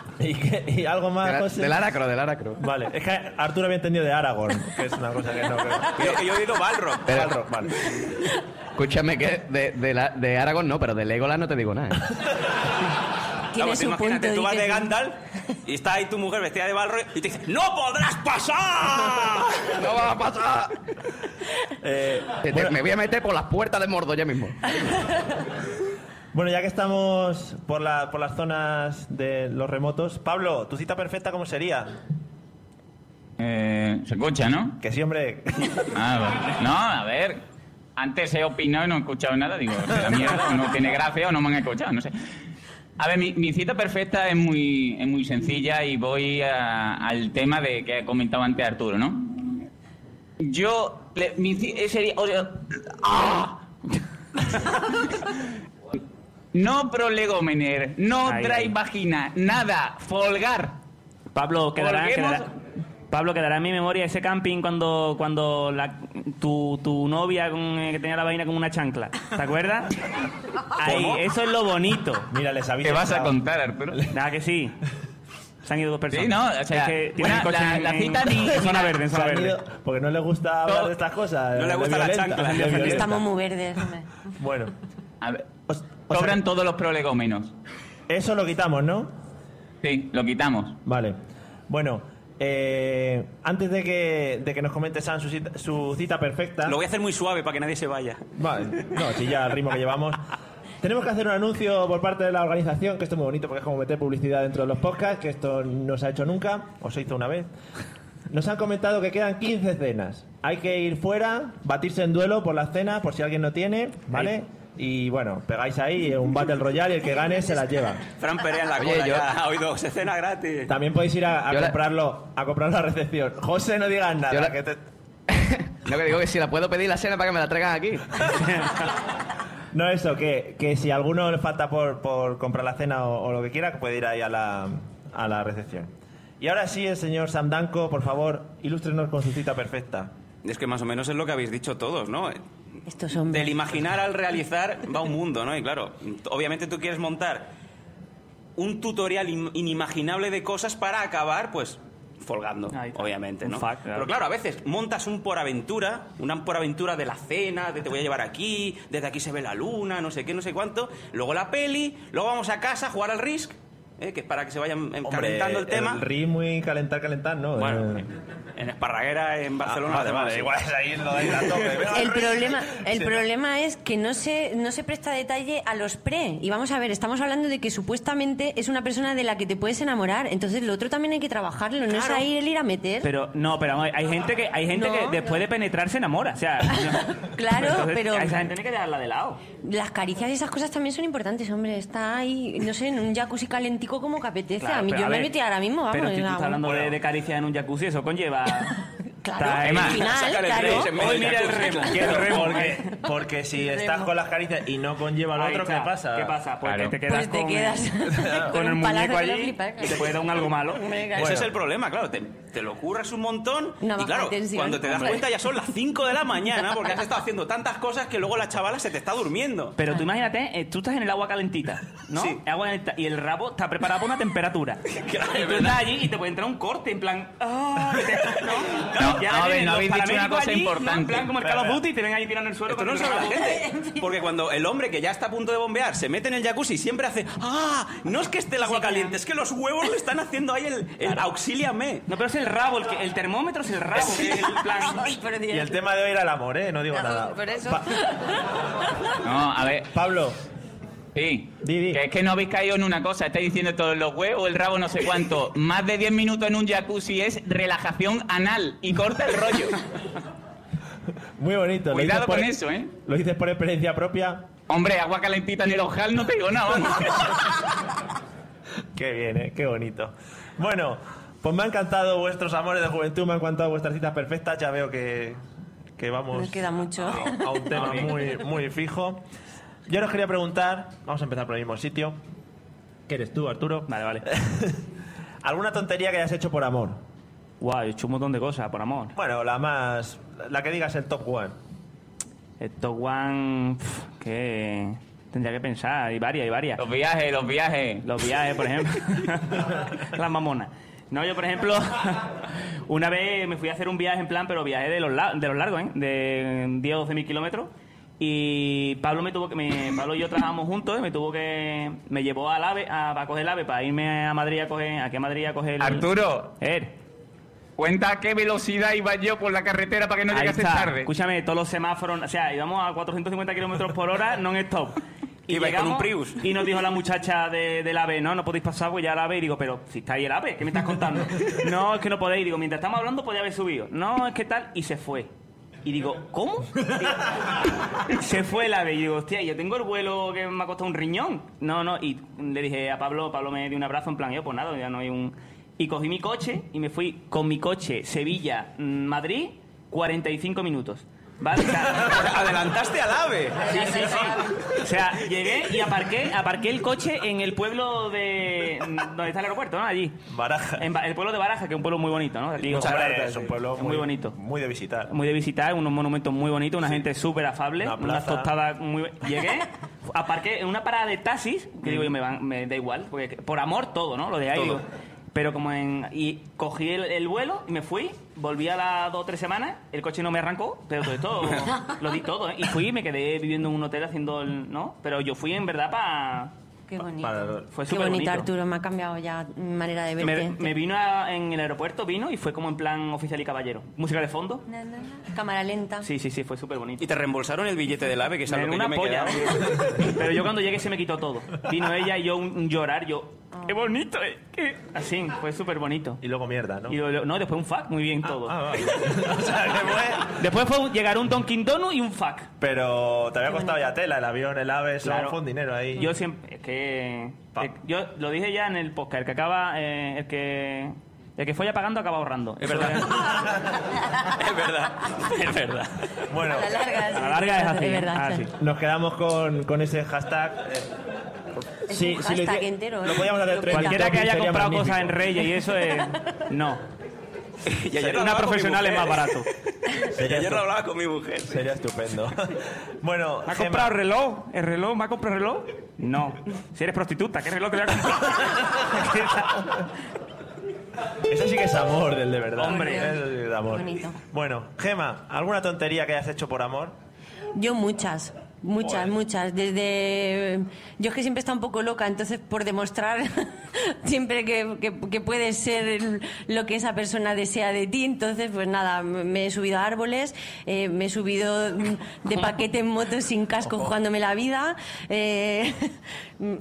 ¿Y, qué- y algo más, De, la- José? del Aracro, del Aracro. Vale, es que Arturo había entendido de Aragorn, que es una cosa que no creo. Yo, que yo he oído Balrog. Pero- Balrog, vale. Escúchame que de, de, la- de Aragón no, pero de Legolas no te digo nada. ¿eh? Claro, pues imagínate, tú vas de. Gandalf y está ahí tu mujer vestida de Balrog y te dice ¡No podrás pasar! ¡No va a pasar! Eh, Te- te- bueno, me voy a meter por las puertas de Mordo ya mismo. bueno, ya que estamos por, la- por las zonas de los remotos, Pablo, ¿tu cita perfecta cómo sería? Eh, se escucha, ¿no? Que sí, hombre. Ah. No, a ver. Antes he opinado y no he escuchado nada. Digo, la mierda, o no tiene gracia o no me han escuchado, no sé. A ver, mi, mi cita perfecta es muy, es muy sencilla y voy a- al tema de que ha comentado antes Arturo, ¿no? Yo, le- mi eh, sería... o sea, ¡ah! No prolegomener, no Ahí, dry ahí. vagina, nada, folgar. Pablo, quedará, Pablo, quedará en mi memoria ese camping cuando, cuando la, tu, tu novia con, eh, que tenía la vaina como una chancla. ¿Te acuerdas? Ahí, ¿Cómo? eso es lo bonito. Mira, les aviso. ¿Qué vas a contar, Arturo? Nada que sí. Se han ido dos personas. Sí, no, o sea, es que tienen una- el coche la- en, la en- cita ni- en zona verde, en zona verde. ido- porque no les gusta hablar de estas cosas. No le de gusta la violenta, chancla. de violenta. Estamos muy verdes. hombre. Bueno, A ver, os- o sea, sobran todos los prolegómenos. eso lo quitamos, ¿no? Sí, lo quitamos. Vale. Bueno, Eh, antes de que, de que nos comente Sam su cita, su cita perfecta. Lo voy a hacer muy suave para que nadie se vaya. Vale, no, si ya el ritmo que llevamos. Tenemos que hacer un anuncio por parte de la organización, que esto es muy bonito porque es como meter publicidad dentro de los podcasts, que esto no se ha hecho nunca, o se hizo una vez. Nos han comentado que quedan 15 cenas. Hay que ir fuera, batirse en duelo por las cenas, por si alguien no tiene, ¿vale? Y bueno, pegáis ahí un Battle Royale y el que gane se las lleva. Fran Perea en la Oye, cola yo- ya ha oído se cena gratis. También podéis ir a, a Yo la- comprarlo, a comprarlo a la recepción. José, no digas nada. Yo la- que te- Lo que digo es que si la puedo pedir la cena para que me la traigan aquí. No, eso, que, que si a alguno le falta por, por comprar la cena o, o lo que quiera, puede ir ahí a la, a la recepción. Y ahora sí, el señor Sam Danko, por favor, ilústrenos con su cita perfecta. Es que más o menos es lo que habéis dicho todos, ¿no? Estos. Del imaginar al realizar va un mundo, ¿no? Y claro, obviamente tú quieres montar un tutorial in- inimaginable de cosas para acabar, pues, folgando, obviamente, ¿no? fact, claro. Pero claro, a veces montas un por aventura, una por aventura de la cena, de te voy a llevar aquí, desde aquí se ve la luna, no sé qué, no sé cuánto, luego la peli, luego vamos a casa a jugar al Risk, ¿eh? que es para que se vayan em, calentando el tema. El ritmo muy calentar, calentar, ¿no? Bueno, Eh, en Esparraguera, en Barcelona, Ah, vale, vale, igual es ahí lo dais a tope. El problema, el Sí. problema es que no se, no se presta detalle a los pre. Y vamos a ver, estamos hablando de que supuestamente es una persona de la que te puedes enamorar. Entonces lo otro también hay que trabajarlo, no es Claro. ahí el ir a meter. Pero no, pero hay gente que hay gente No. que después de penetrar se enamora, o sea, Claro, entonces, pero- a esa gente hay que dejarla de lado. Las caricias y esas cosas también son importantes, hombre. Está ahí, no sé, en un jacuzzi calentico como que apetece. Claro, a mí yo me ver, metí ahora mismo, vamos. Pero si tú estás hablando de, de caricias en un jacuzzi, eso conlleva. Claro, al final, el claro. me- Hoy mira el remo, ¿qué el remo? Porque, porque si estás Remo. con las caricias y no conlleva lo Ahí otro, ¿qué pasa? ¿Qué pasa? Pues Claro. que te quedas Pues te con, quedas con el un palazo muñeco que lo allí flipas, y te puede dar un algo malo. Hombre, claro. Ese es el problema, claro, te, te lo curras un montón Una y baja claro, cuando te das Hombre. cuenta ya son las 5 de la mañana porque has estado haciendo tantas cosas que luego la chavala se te está durmiendo. Pero tú imagínate, eh, tú estás en el agua calentita, ¿no? Sí. Agua calentita, y el rabo está preparado para una temperatura. y tú estás allí y te puede entrar un corte, en plan... ¡ah! y te- ¿no? No, Y a ahora ver, vienen no habéis dicho una cosa allí, ¿no? importante. En plan como el Call of Duty y te ven ahí tirando el suelo. Esto no es la gente. Porque cuando el hombre que ya está a punto de bombear se mete en el jacuzzi siempre hace ¡Ah! No es que esté el agua Sí, caliente, es que los huevos le están haciendo ahí el, el auxíliame. No, pero es el rabo, el, que- el termómetro es el rabo. que es el plan... Ay, por Dios. Y el tema de hoy era el amor, ¿eh? No digo No, nada. por eso. Pa- No, a ver. Pablo, Sí. Di, di. Que es que no habéis caído en una cosa. Estáis diciendo todos los huevos, el rabo, no sé cuánto. Más de 10 minutos en un jacuzzi es relajación anal y corta el rollo. muy bonito. ¿Lo Cuidado por- con eso, ¿eh? ¿Lo dices por experiencia propia? Hombre, agua calentita en el ojal no te digo nada, vamos. Qué bien, ¿eh? Qué bonito. Bueno, pues me ha encantado vuestros amores de juventud, me han encantado vuestras citas perfectas. Ya veo que, que vamos Nos queda mucho. a, a un tema muy, muy fijo. Yo os quería preguntar, vamos a empezar por el mismo sitio. ¿Qué eres tú, Arturo? Vale, vale. ¿Alguna tontería que hayas hecho por amor? Guau, he hecho un montón de cosas, por amor. Bueno, la más. La que digas el top one. El Top One, pf, que tendría que pensar, hay varias, hay varias. Los viajes, los viajes. Los viajes, por ejemplo. Las mamonas. No, yo, por ejemplo, una vez me fui a hacer un viaje en plan, pero viaje de los, la- de los largos, ¿eh? De 10 o 12 mil kilómetros. Y Pablo me tuvo que. me- Pablo y yo trabajamos juntos, y me tuvo que. Me llevó al AVE, a, a coger el AVE, para irme a Madrid a coger. Aquí a Madrid a coger el. Arturo, cuenta a qué velocidad iba yo por la carretera para que no Ahí llegase está. tarde. Escúchame, todos los semáforos, o sea, íbamos a 450 kilómetros por hora, non-stop. Y Iba con un Prius. Y nos dijo la muchacha de- del AVE, no, no podéis pasar, pues ya el AVE. Y digo, pero si está ahí el AVE, ¿qué me estás contando? no, es que no podéis. Digo, mientras estamos hablando, podía haber subido. No, es que tal. Y se fue. Y digo, ¿cómo? se fue el AVE. Y digo, hostia, yo tengo el vuelo que me ha costado un riñón. No, no. Y le dije a Pablo, Pablo me dio un abrazo en plan, yo, pues nada, ya no hay un. Y cogí mi coche y me fui con mi coche Sevilla-Madrid 45 minutos. ¿Vale? O sea, Adelantaste al ave. Sí, sí, sí. O sea, llegué y aparqué, aparqué el coche en el pueblo de. donde está el aeropuerto, ¿no? Allí. Baraja. En Ba- el pueblo de Baraja, que es un pueblo muy bonito, ¿no? Aquí, Muchas ojalá- gracias, es un pueblo es muy bonito. Muy de visitar. Muy de visitar, unos monumentos muy bonitos, una gente súper afable, Una unas plaza. tostadas muy... Llegué, aparqué en una parada de taxis, que digo yo, me, van- me da igual, porque por amor todo, ¿no? Lo de ahí, digo. Pero como en... Y cogí el, el vuelo y me fui, volví a las dos o tres semanas, el coche no me arrancó, pero todo esto lo di todo, ¿eh? Y fui y me quedé viviendo en un hotel haciendo el... ¿No? Pero yo fui en verdad para... Qué bonito. Fue Qué súper bonito, bonito. Arturo. Me ha cambiado ya mi manera de verte. Me, me vino a- en el aeropuerto, vino y fue como en plan oficial y caballero. Música de fondo. Na, na, na. Cámara lenta. Sí, sí, sí, fue súper bonito. ¿Y te reembolsaron el billete del ave? Que es algo que una yo me polla. quedado. Pero yo cuando llegué se me quitó todo. Vino ella y yo un, un llorar, yo... Ah. ¡Qué bonito! eh, qué-". Así, fue súper bonito. Y luego mierda, ¿no? Y luego- no, después un fuck, muy bien todo. Ah, vale. o sea, que fue... Después fue un- llegar un Dunkin' Donut y un fuck. Pero te había costado ya tela, el avión, el ave, eso Claro. fue un dinero ahí. Yo siempre... Es que... eh, yo lo dije ya en el podcast, el que acaba... eh, el que... El que fue pagando acaba ahorrando. Es verdad. es verdad. Es verdad. Bueno, A la larga, A la larga es así. Es verdad. Ah, sí. sí. nos quedamos con, con ese hashtag. eh, sí, sí, le- entero, Lo ¿eh? podíamos hacer Lo trending Cualquiera que haya comprado magnífico. cosas en Reyes y eso es... No. Y ayer lo Una profesional es más barato. Sería, ayer lo hablaba con mi mujer. sería estupendo. bueno, ¿Me ha comprado reloj? ¿El reloj? ¿Me ha comprado reloj? No. Si eres prostituta, ¿qué reloj te voy a comprar? Eso sí que es amor del de verdad. Hombre. Eso sí que es amor. Bonito. Bueno, Gema, ¿alguna tontería que hayas hecho por amor? Yo muchas, muchas, Joder. muchas. Desde yo es que siempre he estado un poco loca, entonces por demostrar siempre que, que, que puedes ser lo que esa persona desea de ti, entonces pues nada, me he subido a árboles, eh, me he subido de paquete en moto sin casco jugándome la vida, eh,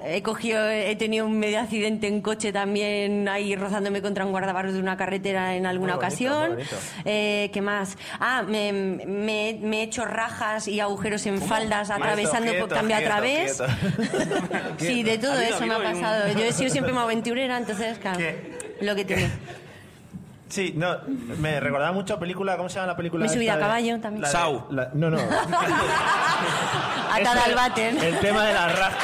he cogido, he tenido un medio accidente en coche también ahí rozándome contra un guardabarros de una carretera en alguna bonito, ocasión. Eh, ¿Qué más? Ah, me, me- me he hecho rajas y agujeros en faldas atravesando Quieto, por cambio a través. quieto. Sí, de todo eso me ha pasado. Yo he sido siempre muy aventurera, entonces, claro, ¿Qué? lo que tiene. Sí, no, me recordaba mucho a película, ¿cómo se llama la película? Me subí a de- caballo también. la de- Sau. la- no, no. Atada al váter. El tema de las rajas.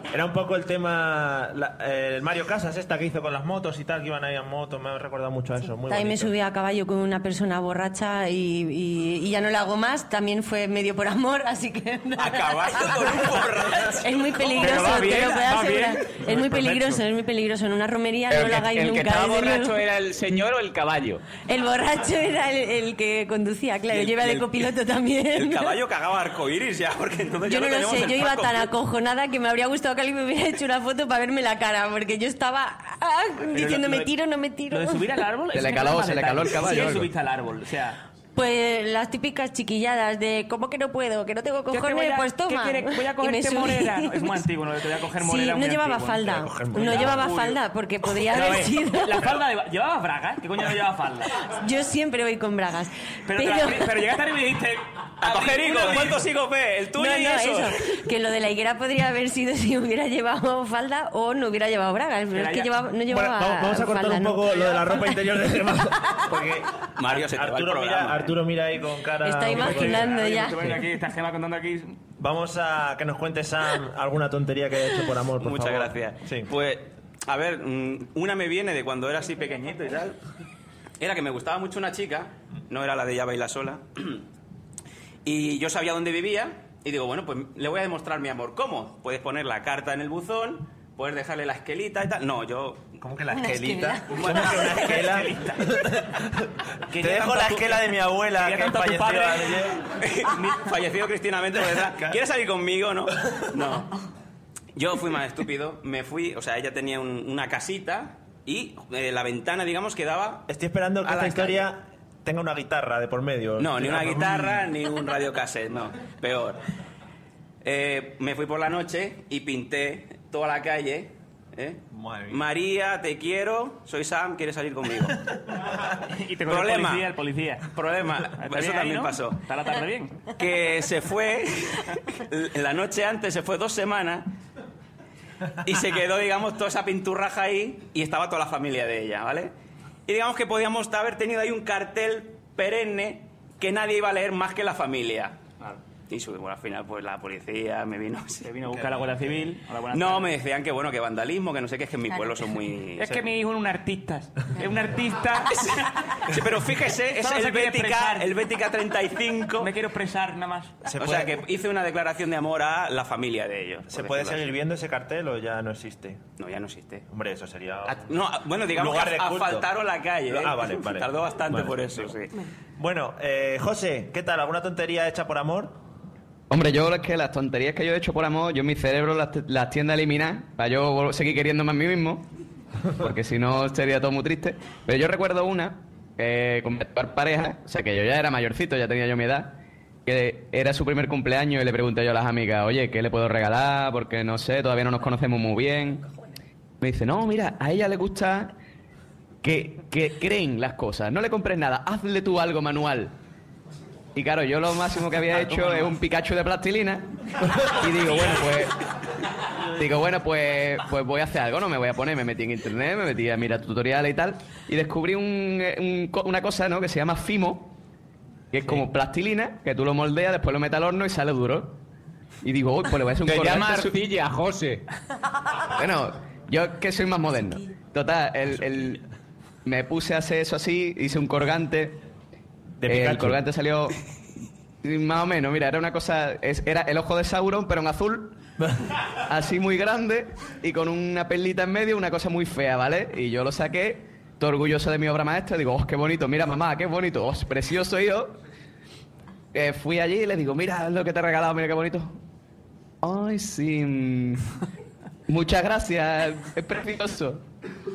Era un poco el tema, la- eh, el Mario Casas esta que hizo con las motos y tal, que iban ahí en moto, me ha recordado mucho a eso, muy También me subí a caballo con una persona borracha y, y- y ya no lo hago más. También fue medio por amor, así que. A caballo con un borracho. Es muy peligroso, Pero va te lo puedo asegurar. Es muy Perfecto. peligroso, es muy peligroso. En una romería El no lo hagáis el nunca. que estaba borracho era el señor o el caballo. El borracho era el, el que conducía, claro. El- yo iba de el- copiloto también. El caballo cagaba arcoiris ya, porque entonces ya Yo no lo tenemos sé, el yo iba tan acojonada que me habría gustado alguien me hubiera hecho una foto para verme la cara, porque yo estaba ah, diciendo lo me de- tiro, no me tiro. Lo de subir al árbol... Se le caló- se le caló el caballo, Sí, subiste al árbol, o sea... Pues las típicas chiquilladas de ¿cómo que no puedo? Que no tengo cojones, a- pues ¿qué toma. quieres? Voy a cogerte morera. No, es muy antiguo, ¿no? Te voy a coger morera. Sí, no llevaba antiguo. falda. No llevaba Uy. falda porque podría Pero, haber sido. La falda de... ¿Llevabas bragas? ¿Qué coño no llevaba falda? Yo siempre voy con bragas. Pero, Pero, la- pero llegaste arriba y dijiste... A coger "Abrí, higos, abrí". ¿cuántos higos ve? El tuyo no, y no, eso. eso. Que lo de la higuera podría haber sido si hubiera llevado falda o no hubiera llevado bragas. Pero Pero es que llevaba, no Bueno, llevaba vamos, vamos a cortar falda, un ¿no? poco lo de la ropa interior de Gema. Porque Mario, se te va el programa. Arturo mira ahí con cara. Está imaginando ya. Te voy aquí, esta gema contando aquí... Vamos a que nos cuente Sam alguna tontería que haya hecho por amor, por Muchas favor. gracias. Sí. Pues, a ver, mm, una me viene de cuando era así pequeñito y tal. Era que me gustaba mucho una chica, no era la de ella baila sola. Y yo sabía dónde vivía y digo, bueno, pues le voy a demostrar mi amor. ¿Cómo? Puedes poner la carta en el buzón, puedes dejarle la esquelita y tal. No, yo... ¿Cómo que la Una esquelita? ¿Cómo que una esquela? Que Te dejo la esquela de mi abuela que que falleció fallecido por detrás. ¿Quieres salir conmigo? No. No. Yo fui más estúpido. Me fui, o sea, ella tenía un- una casita y eh, la ventana, digamos, que daba. Estoy esperando que A esta la historia tenga una guitarra de por medio. No, ni una guitarra, ni un radiocassette, no. Peor. Eh, me fui por la noche y pinté toda la calle. ¿Eh? María, te quiero, soy Sam, ¿quieres salir conmigo? Y te cogió el Problema. policía, el policía. Problema, ¿Está eso bien ahí, también no? pasó. ¿Está la tarde bien? que se fue, la noche antes se fue dos semanas y se quedó, digamos, toda esa pinturraja ahí y estaba toda la familia de ella, ¿vale? Y digamos que podíamos haber tenido ahí un cartel perenne que nadie iba a leer más que la familia. Y bueno, al final, pues la policía me vino. Se vino a buscar la Guardia Civil. No, tardes. me decían que bueno, que vandalismo, que no sé qué, es que en mi pueblo son muy. Es que mi hijo es un artista. Es un artista. Sí, pero fíjese, es el Bética, el Bética 35. Me quiero expresar nada más. ¿Se o puede- sea, que hice una declaración de amor a la familia de ellos. ¿Se puede seguir viendo ese cartel o ya no existe? No, ya no existe. Hombre, eso sería. A- no, a- bueno, digamos Lugar que de asfaltaron la calle. ¿eh? Ah, vale, vale. Tardó bastante Vale. por eso, sí. Bueno, eh, José, ¿qué tal? ¿Alguna tontería hecha por amor? Hombre, yo es que las tonterías que yo he hecho por amor, yo mi cerebro las, las tiende a eliminar para yo seguir queriéndome a mí mismo, porque si no sería todo muy triste. Pero yo recuerdo una, eh, con mi pareja, o sea que yo ya era mayorcito, ya tenía yo mi edad, que era su primer cumpleaños y le pregunté yo a las amigas, oye, ¿qué le puedo regalar? Porque no sé, todavía no nos conocemos muy bien. Me dice, no, mira, a ella le gusta que, que creen las cosas, no le compres nada, hazle tú algo manual. Y claro, yo lo máximo que había hecho es un Pikachu de plastilina. Y digo, bueno, pues. Digo, bueno, pues, pues voy a hacer algo, no me voy a poner. Me metí en internet, me metí a mirar tutoriales y tal. Y descubrí un- eh, un una cosa, ¿no? Que se llama Fimo. Que es como plastilina, que tú lo moldeas, después lo metes al horno y sale duro. Y digo, uy, pues le voy a hacer un Te llama su- arcilla, José. bueno, yo que soy más moderno. Total, el, el- me puse a hacer eso así, hice un colgante. De el colgante salió más o menos, mira, era una cosa, era el ojo de Sauron, pero en azul, así muy grande y con una perlita en medio, una cosa muy fea, ¿vale? Y yo lo saqué, todo orgulloso de mi obra maestra, digo, oh, qué bonito, mira mamá, qué bonito, oh, precioso yo. Eh, fui allí y le digo, mira lo que te he regalado, mira qué bonito. Ay, sí. Muchas gracias, es precioso.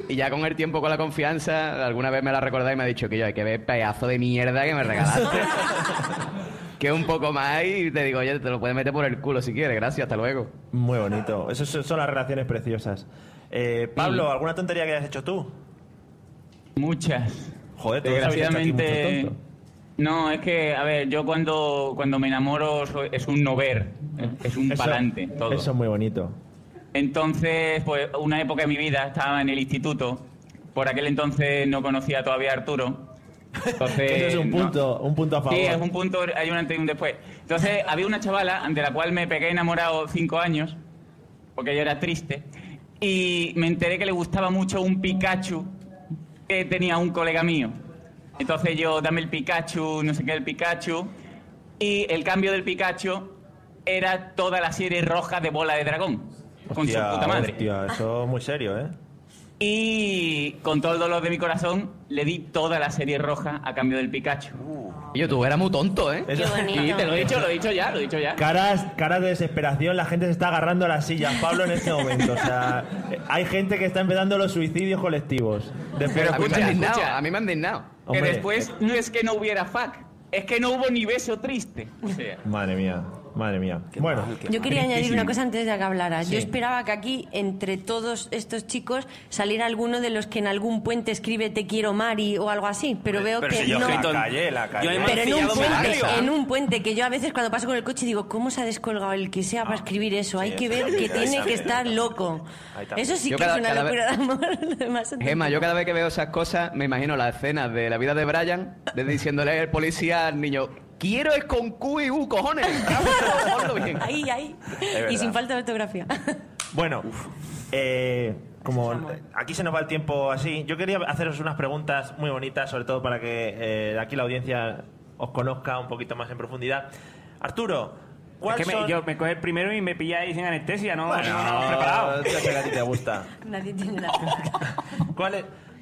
Y ya con el tiempo, con la confianza, alguna vez me la recordado y me ha dicho que yo hay que ver pedazo de mierda que me regalaste. que un poco más y te digo, oye, te lo puedes meter por el culo si quieres, gracias, hasta luego. Muy bonito. Esas son las relaciones preciosas. Eh, Pablo, ¿alguna tontería que hayas hecho tú? Muchas. Joder, Desgraciadamente. No, es que, a ver, yo cuando, cuando me enamoro soy- es un no ver, es un Eso- palante todo. Eso es muy bonito. Entonces, pues una época de mi vida estaba en el instituto. Por aquel entonces no conocía todavía a Arturo. Entonces, Eso es un no- punto, un punto a favor. Sí, es un punto, hay un antes y un después. Entonces, había una chavala de la cual me pegué enamorado cinco años, porque yo era triste, y me enteré que le gustaba mucho un Pikachu que tenía un colega mío. Entonces yo, dame el Pikachu, no sé qué, el Pikachu, y el cambio del Pikachu era toda la serie roja de Bola de Dragón, con su puta madre. hostia, eso es muy serio, ¿eh? Y con todo el dolor de mi corazón, le di toda la serie roja a cambio del Pikachu. Y yo, tú eras muy tonto, ¿eh? Eso- Sí, te lo he dicho, lo he dicho ya, lo he dicho ya. Caras, caras de desesperación, la gente se está agarrando a las sillas, Pablo, en este momento. O sea, hay gente que está empezando los suicidios colectivos. Después- a mí me escucha, escucha. a mí me han indignado. Que después no es que no hubiera fuck, es que no hubo ni beso triste. O sea, Madre mía, madre mía. Bueno, Yo quería añadir una cosa antes de que hablara. Sí. Yo esperaba que aquí, entre todos estos chicos, saliera alguno de los que en algún puente escribe te quiero Mari o algo así, pero veo Pero que si yo he no. escrito en- La calle, la calle. Yo he Pero en un, puente, en un puente, que yo a veces cuando paso con el coche digo, ¿cómo se ha descolgado el que sea para escribir eso? Hay que ver que tiene que estar loco. Eso sí Yo que cada- es una locura de amor. Lo demás es Gema, yo cada vez que veo esas cosas me imagino las escenas de la vida de Brian, de diciéndole al policía al niño, quiero es con Q y U, cojones. Bien. Ahí, ahí. Y sin falta de ortografía. Bueno, eh, como aquí se nos va el tiempo así, yo quería haceros unas preguntas muy bonitas, sobre todo para que eh, aquí la audiencia os conozca un poquito más en profundidad. Arturo, Es ¿cuáles que me, yo me coge el primero y me pilláis sin anestesia, ¿no? Bueno, no, no, no, preparado. que a ti te gusta. Nadie tiene la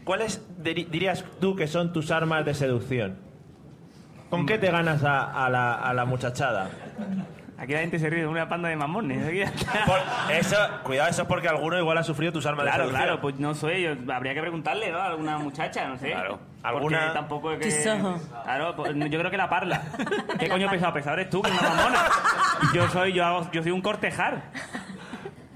¿Cuáles, dirías tú que son tus armas de seducción? ¿Con qué te ganas a, a la, a la muchachada? Aquí la gente se ríe de una panda de mamones. Por- eso, cuidado, eso es porque alguno igual ha sufrido tus armas Claro, de seducción. claro, pues no sé, yo, habría que preguntarle, ¿no? A alguna muchacha, no sé. Claro. Alguna... Alguna- tampoco es que... Tus ojos. Claro, pues, yo creo que la parla. ¿Qué coño pesado? Pesado eres tú, que es una mamona. Yo soy, yo, hago- yo soy un cortejar.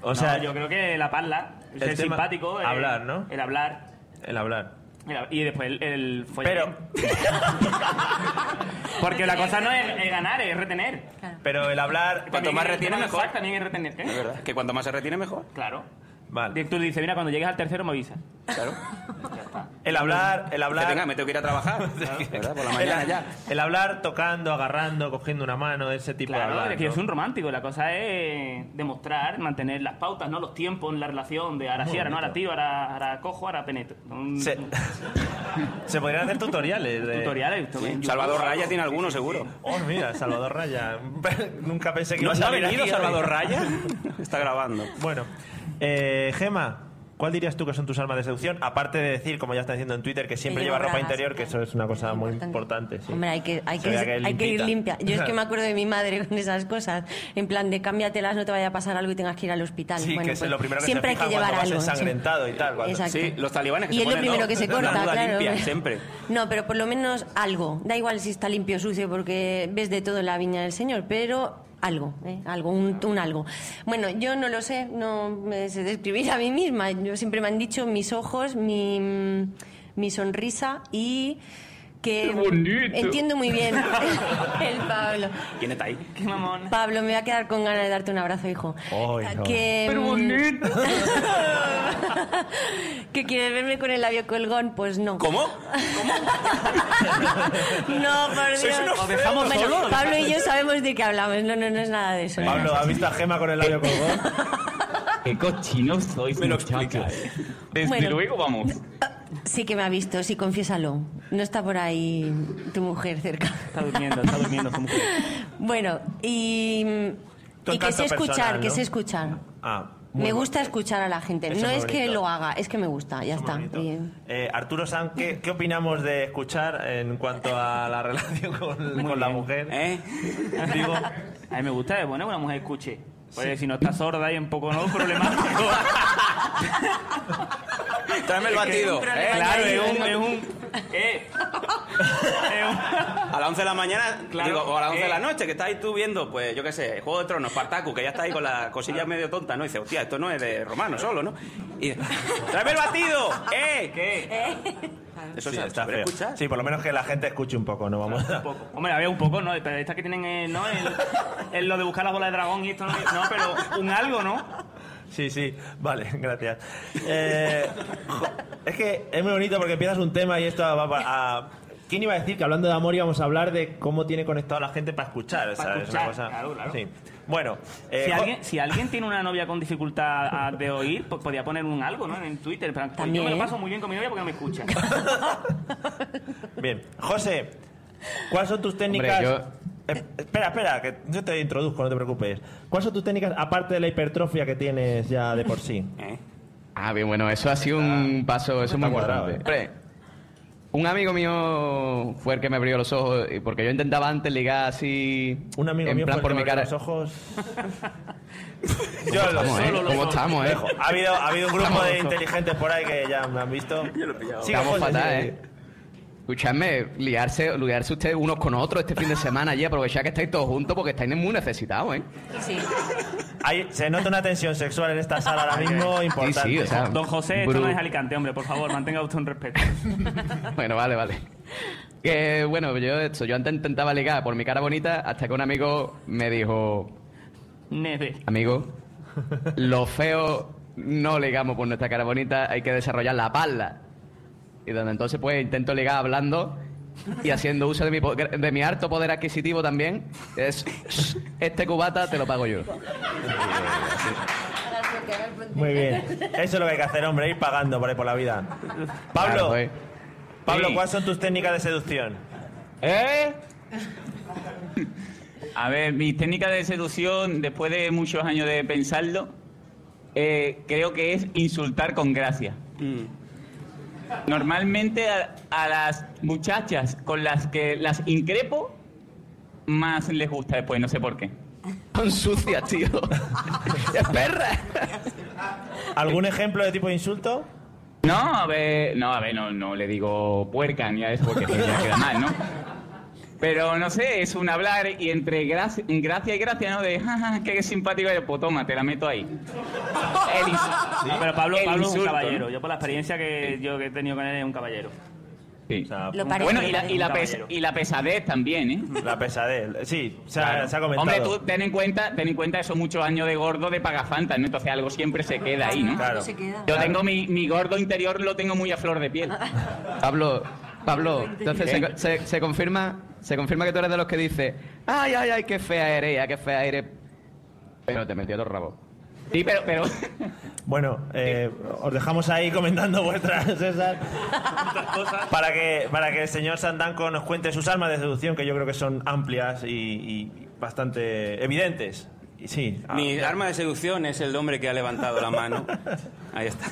O sea, No, yo creo que la parla, el ser tema- simpático. hablar, ¿no? El hablar. El hablar. Mira, y después el, el Pero- Porque la cosa no es, es ganar, es retener. Pero el hablar... Cuanto más retiene, mejor. También es retener, ¿qué? Es verdad, que cuanto más se retiene, mejor. Claro. Vale. Tú dices, mira, cuando llegues al tercero me avisas. Claro. El hablar, el Que hablar... venga, me tengo que ir a trabajar. ¿verdad? Por la mañana el, ya. el hablar tocando, agarrando, cogiendo una mano, ese tipo de Claro, hablar. es que ¿no? soy un romántico. La cosa es demostrar, mantener las pautas, ¿no? Los tiempos en la relación de ahora Muy sí, ahora no, ahora tiro, ahora, ahora cojo, ahora penetro. Un- Se, se podrían hacer tutoriales. De... Tutoriales, esto, ¿eh? Salvador Raya tiene alguno, seguro. Oh, mira, Salvador Raya. Nunca pensé que ¿No iba a ha salir venido aquí Salvador. Raya? Está grabando. Bueno, eh, Gema, ¿Cuál dirías tú que son tus armas de seducción? Aparte de decir, como ya está diciendo en Twitter, que siempre lleva ropa interior, que eso es una cosa muy importante. sí. Hombre, hay que, hay Se que, vea que es hay que ir limpita. limpia. Yo es que me acuerdo de mi madre con esas cosas. En plan de cámbiatelas, no te vaya a pasar algo y tengas que ir al hospital. Sí, Bueno, que es pues lo primero que siempre se hay que llevar cuando vas algo. sí. ensangrentado y tal. cuando- Exacto. Sí, los talibanes que Y se es lo ponen, primero ¿no? que se La corta, duda claro. limpia, siempre. No, pero por lo menos algo. Da igual si está limpio o sucio, porque ves de todo en la viña del Señor, pero algo, ¿eh? algo, un, un algo. Bueno, yo no lo sé, no me sé describir a mí misma. Yo siempre me han dicho mis ojos, mi, mi sonrisa y que Qué bonito. entiendo muy bien el Pablo. ¿Quién está ahí? Qué mamón. Pablo, me voy a quedar con ganas de darte un abrazo, hijo. No. Que, Pero mm, bonito. que quieres verme con el labio colgón, pues no. ¿Cómo? No, por Dios. Sois unos ¿Os dejamos Bueno, solos? Pablo y yo sabemos de qué hablamos. No, no, no es nada de eso. Pablo, ¿has visto a Gema con el labio colgón? Qué cochinos sois, Me lo explicas. Desde Bueno. luego, vamos. Sí que me ha visto, sí, confiésalo. No está por ahí tu mujer cerca. Está durmiendo, está durmiendo tu mujer. Bueno, y, y que sé escuchar, personal, que sé escuchar. Ah, muy Me bueno. gusta escuchar a la gente. Eso no es que lo haga, es que me gusta, ya está. Eh, Arturo San, ¿qué, qué opinamos de escuchar en cuanto a la relación con, la mujer? ¿Eh? Digo, A mí me gusta, es bueno que una mujer escuche. Porque si no está sorda y un poco no problemático. Tráeme el batido. ¿eh? claro, es un, ¿no? es un. Eh. Es un- A las 11 de la mañana, Claro, digo, o a las 11 de la noche, que estás ahí tú viendo, pues yo qué sé, Juego de Tronos, Spartacus, que ya está ahí con la cosilla medio tonta, ¿no? Y dice, hostia, esto no es de romano solo, ¿no? Y ¡tráeme el batido! ¡Eh! ¿Qué? Eso sí, se está feo. escuchar. Sí, por lo menos que la gente escuche un poco, ¿no? Vamos a... Un poco. Hombre, había un poco, ¿no? Pero estas que tienen, eh, ¿no? El, el lo de buscar la bola de dragón y esto, no, no pero un algo, ¿no? Sí, sí, vale, gracias. Eh, es que es muy bonito porque empiezas un tema y esto va a, a- ¿Quién iba a decir que hablando de amor íbamos a hablar de cómo tiene conectado a la gente para escuchar? Para ¿sabes? Una escuchar, cosa- claro, claro. Sí. Bueno, eh, Si alguien, si alguien tiene una novia con dificultad de oír, pues podía poner un algo, ¿no? En Twitter. Pero, pues, yo me lo paso muy bien con mi novia porque no me escucha. bien, José, ¿cuáles son tus técnicas? yo- Eh, espera, espera, que yo te introduzco, no te preocupes. ¿Cuáles son tus técnicas aparte de la hipertrofia que tienes ya de por sí? ¿Eh? Ah, bien, bueno, eso ha sido un paso, eso es muy cuadrado, importante. Hombre, un amigo mío fue el que me abrió los ojos, porque yo intentaba antes ligar así. Un amigo en mío plan fue el por que mi me cara. abrió los ojos. ¿Cómo Yo lo estamos, eh? ¿Cómo estamos, eh? Ha habido, ha habido un grupo Estamos- de inteligentes por ahí que ya me han visto. Sigue, Estamos José, fatal, sigue. ¿eh? Escuchadme, liarse, liarse ustedes unos con otros este fin de semana y aprovechar que estáis todos juntos porque estáis muy necesitados, ¿eh? Sí. Hay- se nota una tensión sexual en esta sala ahora mismo importante. Sí, sí, o sea, Don José, esto no es Alicante, hombre. Por favor, mantenga usted un respeto. Bueno, vale, vale. Que bueno, yo eso, yo antes intentaba ligar por mi cara bonita hasta que un amigo me dijo, Neve. amigo, los feos no ligamos por nuestra cara bonita, hay que desarrollar la pala. Y donde entonces pues intento ligar hablando y haciendo uso de mi, po- de mi harto poder adquisitivo también, es este cubata te lo pago yo. Muy bien. Eso es lo que hay que hacer, hombre, ir pagando por ahí por la vida. Pablo, Claro, pues. Pablo, Sí. ¿cuáles son tus técnicas de seducción? ¿Eh? A ver, mi técnica de seducción, después de muchos años de pensarlo, eh, creo que es insultar con gracia. Normalmente a, a las muchachas con las que las increpo, más les gusta después, no sé por qué. Son sucias, tío. ¡Es perra! ¿Algún ejemplo de tipo de insulto? No, a ver, no, a ver, no, no le digo puerca ni a eso porque ya queda mal, ¿no? Pero no sé, es un hablar y entre gracia, gracia y gracia, ¿no? De, jaja, qué simpático eres, pues toma, te la meto ahí. El No, pero Pablo, el Pablo es un insulto, caballero. ¿no? Yo por la experiencia que yo que he tenido con él es un caballero. Sí. Lo parece, bueno, lo y la, y, la pes- y la pesadez también, ¿eh? La pesadez. Sí, se, ha- Claro. se ha comentado. Hombre, tú ten en cuenta, ten en cuenta esos muchos años de gordo de pagafantas, ¿no? Entonces algo siempre se queda ahí, ¿no? Claro. Se queda. Yo tengo mi, mi gordo interior, lo tengo muy a flor de piel. Pablo, Pablo, entonces se, se- se confirma, se confirma que tú eres de los que dice, ay, ay, ay, qué fea eres, ya, qué fea eres. Pero te metió los rabos. Sí, pero, pero Bueno, eh, os dejamos ahí comentando vuestras esas para que para que el señor Sandanco nos cuente sus armas de seducción que yo creo que son amplias y, y bastante evidentes. Y sí, ah, Mi arma de seducción es el hombre que ha levantado la mano. Ahí está.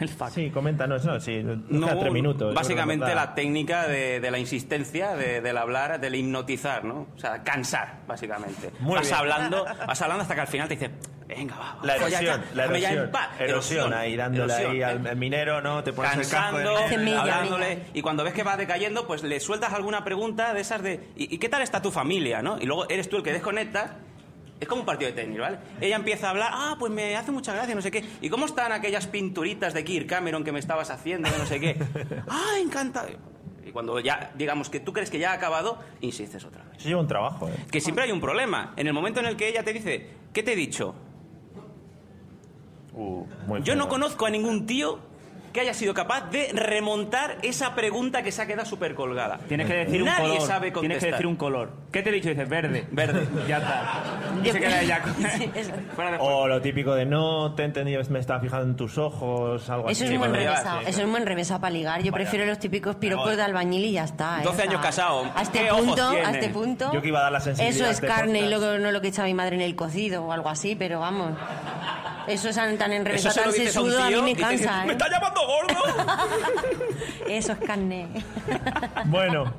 El fact. Sí, coméntanos, no, sí, No, tres minutos. básicamente la técnica de, de la insistencia, de- del hablar, del hipnotizar, ¿no? O sea, cansar, básicamente. Muy vas bien. hablando, vas hablando hasta que al final te dice, venga, va, La ya, erosión, la déjame ya en erosión, paz". erosión, ahí dándole erosión, ahí ¿eh? al, al minero, ¿no? Te pones el casco cansando, de hablándole, y cuando ves que va decayendo, pues le sueltas alguna pregunta de esas de ¿y, y qué tal está tu familia? ¿no? Y luego eres tú el que desconectas. Es como un partido de tenis, ¿vale? Ella empieza a hablar, ah, pues me hace mucha gracia, no sé qué. ¿Y cómo están aquellas pinturitas de Kirk Cameron que me estabas haciendo, no sé qué? ah, encanta. Y cuando ya, digamos que tú crees que ya ha acabado, insistes otra vez. Eso lleva un trabajo, ¿eh? Que siempre hay un problema. En el momento en el que ella te dice, ¿qué te he dicho? Uh, Yo no conozco a ningún tío que haya sido capaz de remontar esa pregunta que se ha quedado súper colgada. Tienes que decir Nadie un color. sabe contestar. Tienes que decir un color. ¿Qué te he dicho? Dices verde. Verde. ya está. Y se queda ella con... Fuera de O lo típico de no te he entendido, me estaba fijando en tus ojos, algo Eso así. es, llevas, enrevesado, sí. eso es muy enrevesado para ligar. Yo Vaya. prefiero los típicos piropos de albañil y ya está. ¿eh? 12 O sea, años casado. A este ¿Qué ojos punto, a tiene? este punto. Yo que iba a dar la sensibilidad Eso es carne y podcast. luego no lo que echa mi madre en el cocido o algo así, pero vamos. Eso es tan tan Eso enrevesado, se lo tan dices a un sesudo, a mí tío me y te dice, cansa. ¡Me ¿eh? está llamando gordo! Eso es carne. Bueno,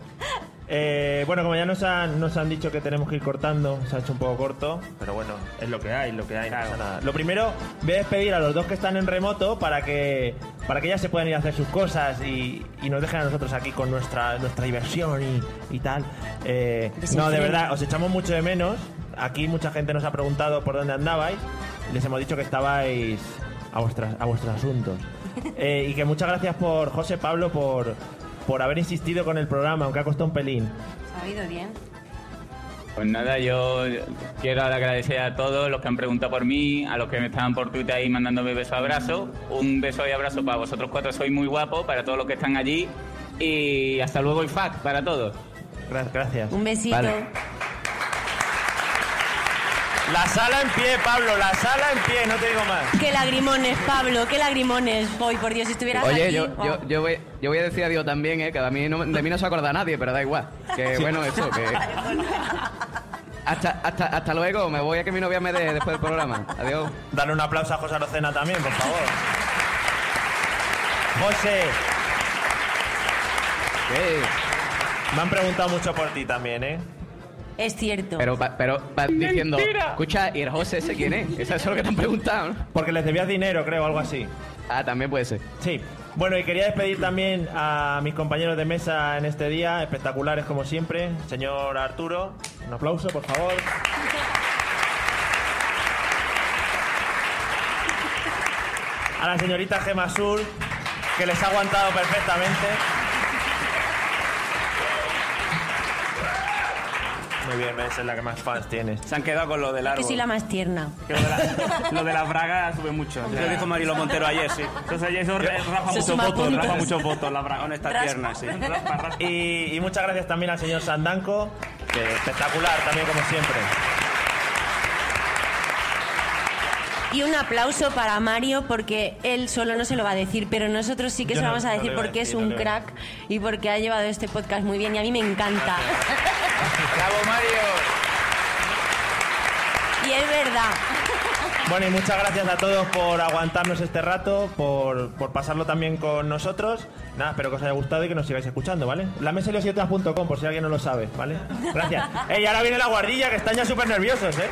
eh, bueno, como ya nos han, nos han dicho que tenemos que ir cortando, se ha hecho un poco corto, pero bueno, es lo que hay, lo que hay, no pasa nada. Lo primero, voy a despedir a los dos que están en remoto para que para que ya se puedan ir a hacer sus cosas y, y nos dejen a nosotros aquí con nuestra, nuestra diversión y, y tal. Eh, no, de verdad, os echamos mucho de menos. Aquí mucha gente nos ha preguntado por dónde andabais y les hemos dicho que estabais a, vuestras, a vuestros asuntos. Eh, y que muchas gracias por José Pablo por, por haber insistido con el programa, aunque ha costado un pelín. ¿Se ha oído bien? Pues nada, yo quiero agradecer a todos los que han preguntado por mí, a los que me estaban por Twitter ahí mandándome besos abrazos. Un beso y abrazo para vosotros cuatro, sois muy guapos, para todos los que están allí. Y hasta luego y fuck para todos. Gracias. Un besito. Vale. La sala en pie, Pablo, la sala en pie, no te digo más. Qué lagrimones, Pablo, qué lagrimones. Hoy, por Dios, si estuvieras Oye, aquí. yo, oh. yo, yo, voy, yo voy a decir adiós también, ¿eh? que a mí no, de mí no se acuerda nadie, pero da igual. Que bueno, eso, que... Hasta, hasta, hasta luego, me voy a que mi novia me dé después del programa. Adiós. Dale un aplauso a José Arocena también, por favor. José. Me han preguntado mucho por ti también, ¿eh? Es cierto. Pero, va- pero va diciendo, Mentira. escucha, ¿y el José ese quién es? Eso es lo que te han preguntado, ¿no? Porque les debías dinero, creo, algo así. Ah, también puede ser. Sí. Bueno, y quería despedir también a mis compañeros de mesa en este día, espectaculares como siempre. Señor Arturo, un aplauso, por favor. A la señorita Gema Sur, que les ha aguantado perfectamente. Muy bien, esa es la que más fans tienes. Se han quedado con lo del árbol. Que soy la más tierna. Que lo, de la- lo de bragas sube mucho. Eso lo dijo Marilo Montero ayer, sí. Entonces eso re- rafa muchos votos, rafa muchos votos la braga. Con esta Raspa. pierna, sí. Raspa, raspa. Y, y muchas gracias también al señor Sandanco, que espectacular también como siempre. Y un aplauso para Mario porque él solo no se lo va a decir, pero nosotros sí que Yo se lo no- vamos a decir a porque es no un crack y porque ha llevado este podcast muy bien y a mí me encanta. ¡Bravo, Mario! Y es verdad. Bueno, y muchas gracias a todos por aguantarnos este rato, por, por pasarlo también con nosotros. Nada, espero que os haya gustado y que nos sigáis escuchando, ¿vale? La mesa por si alguien no lo sabe, ¿vale? Gracias. Ey, ahora viene la guardilla, que están ya súper nerviosos, ¿eh?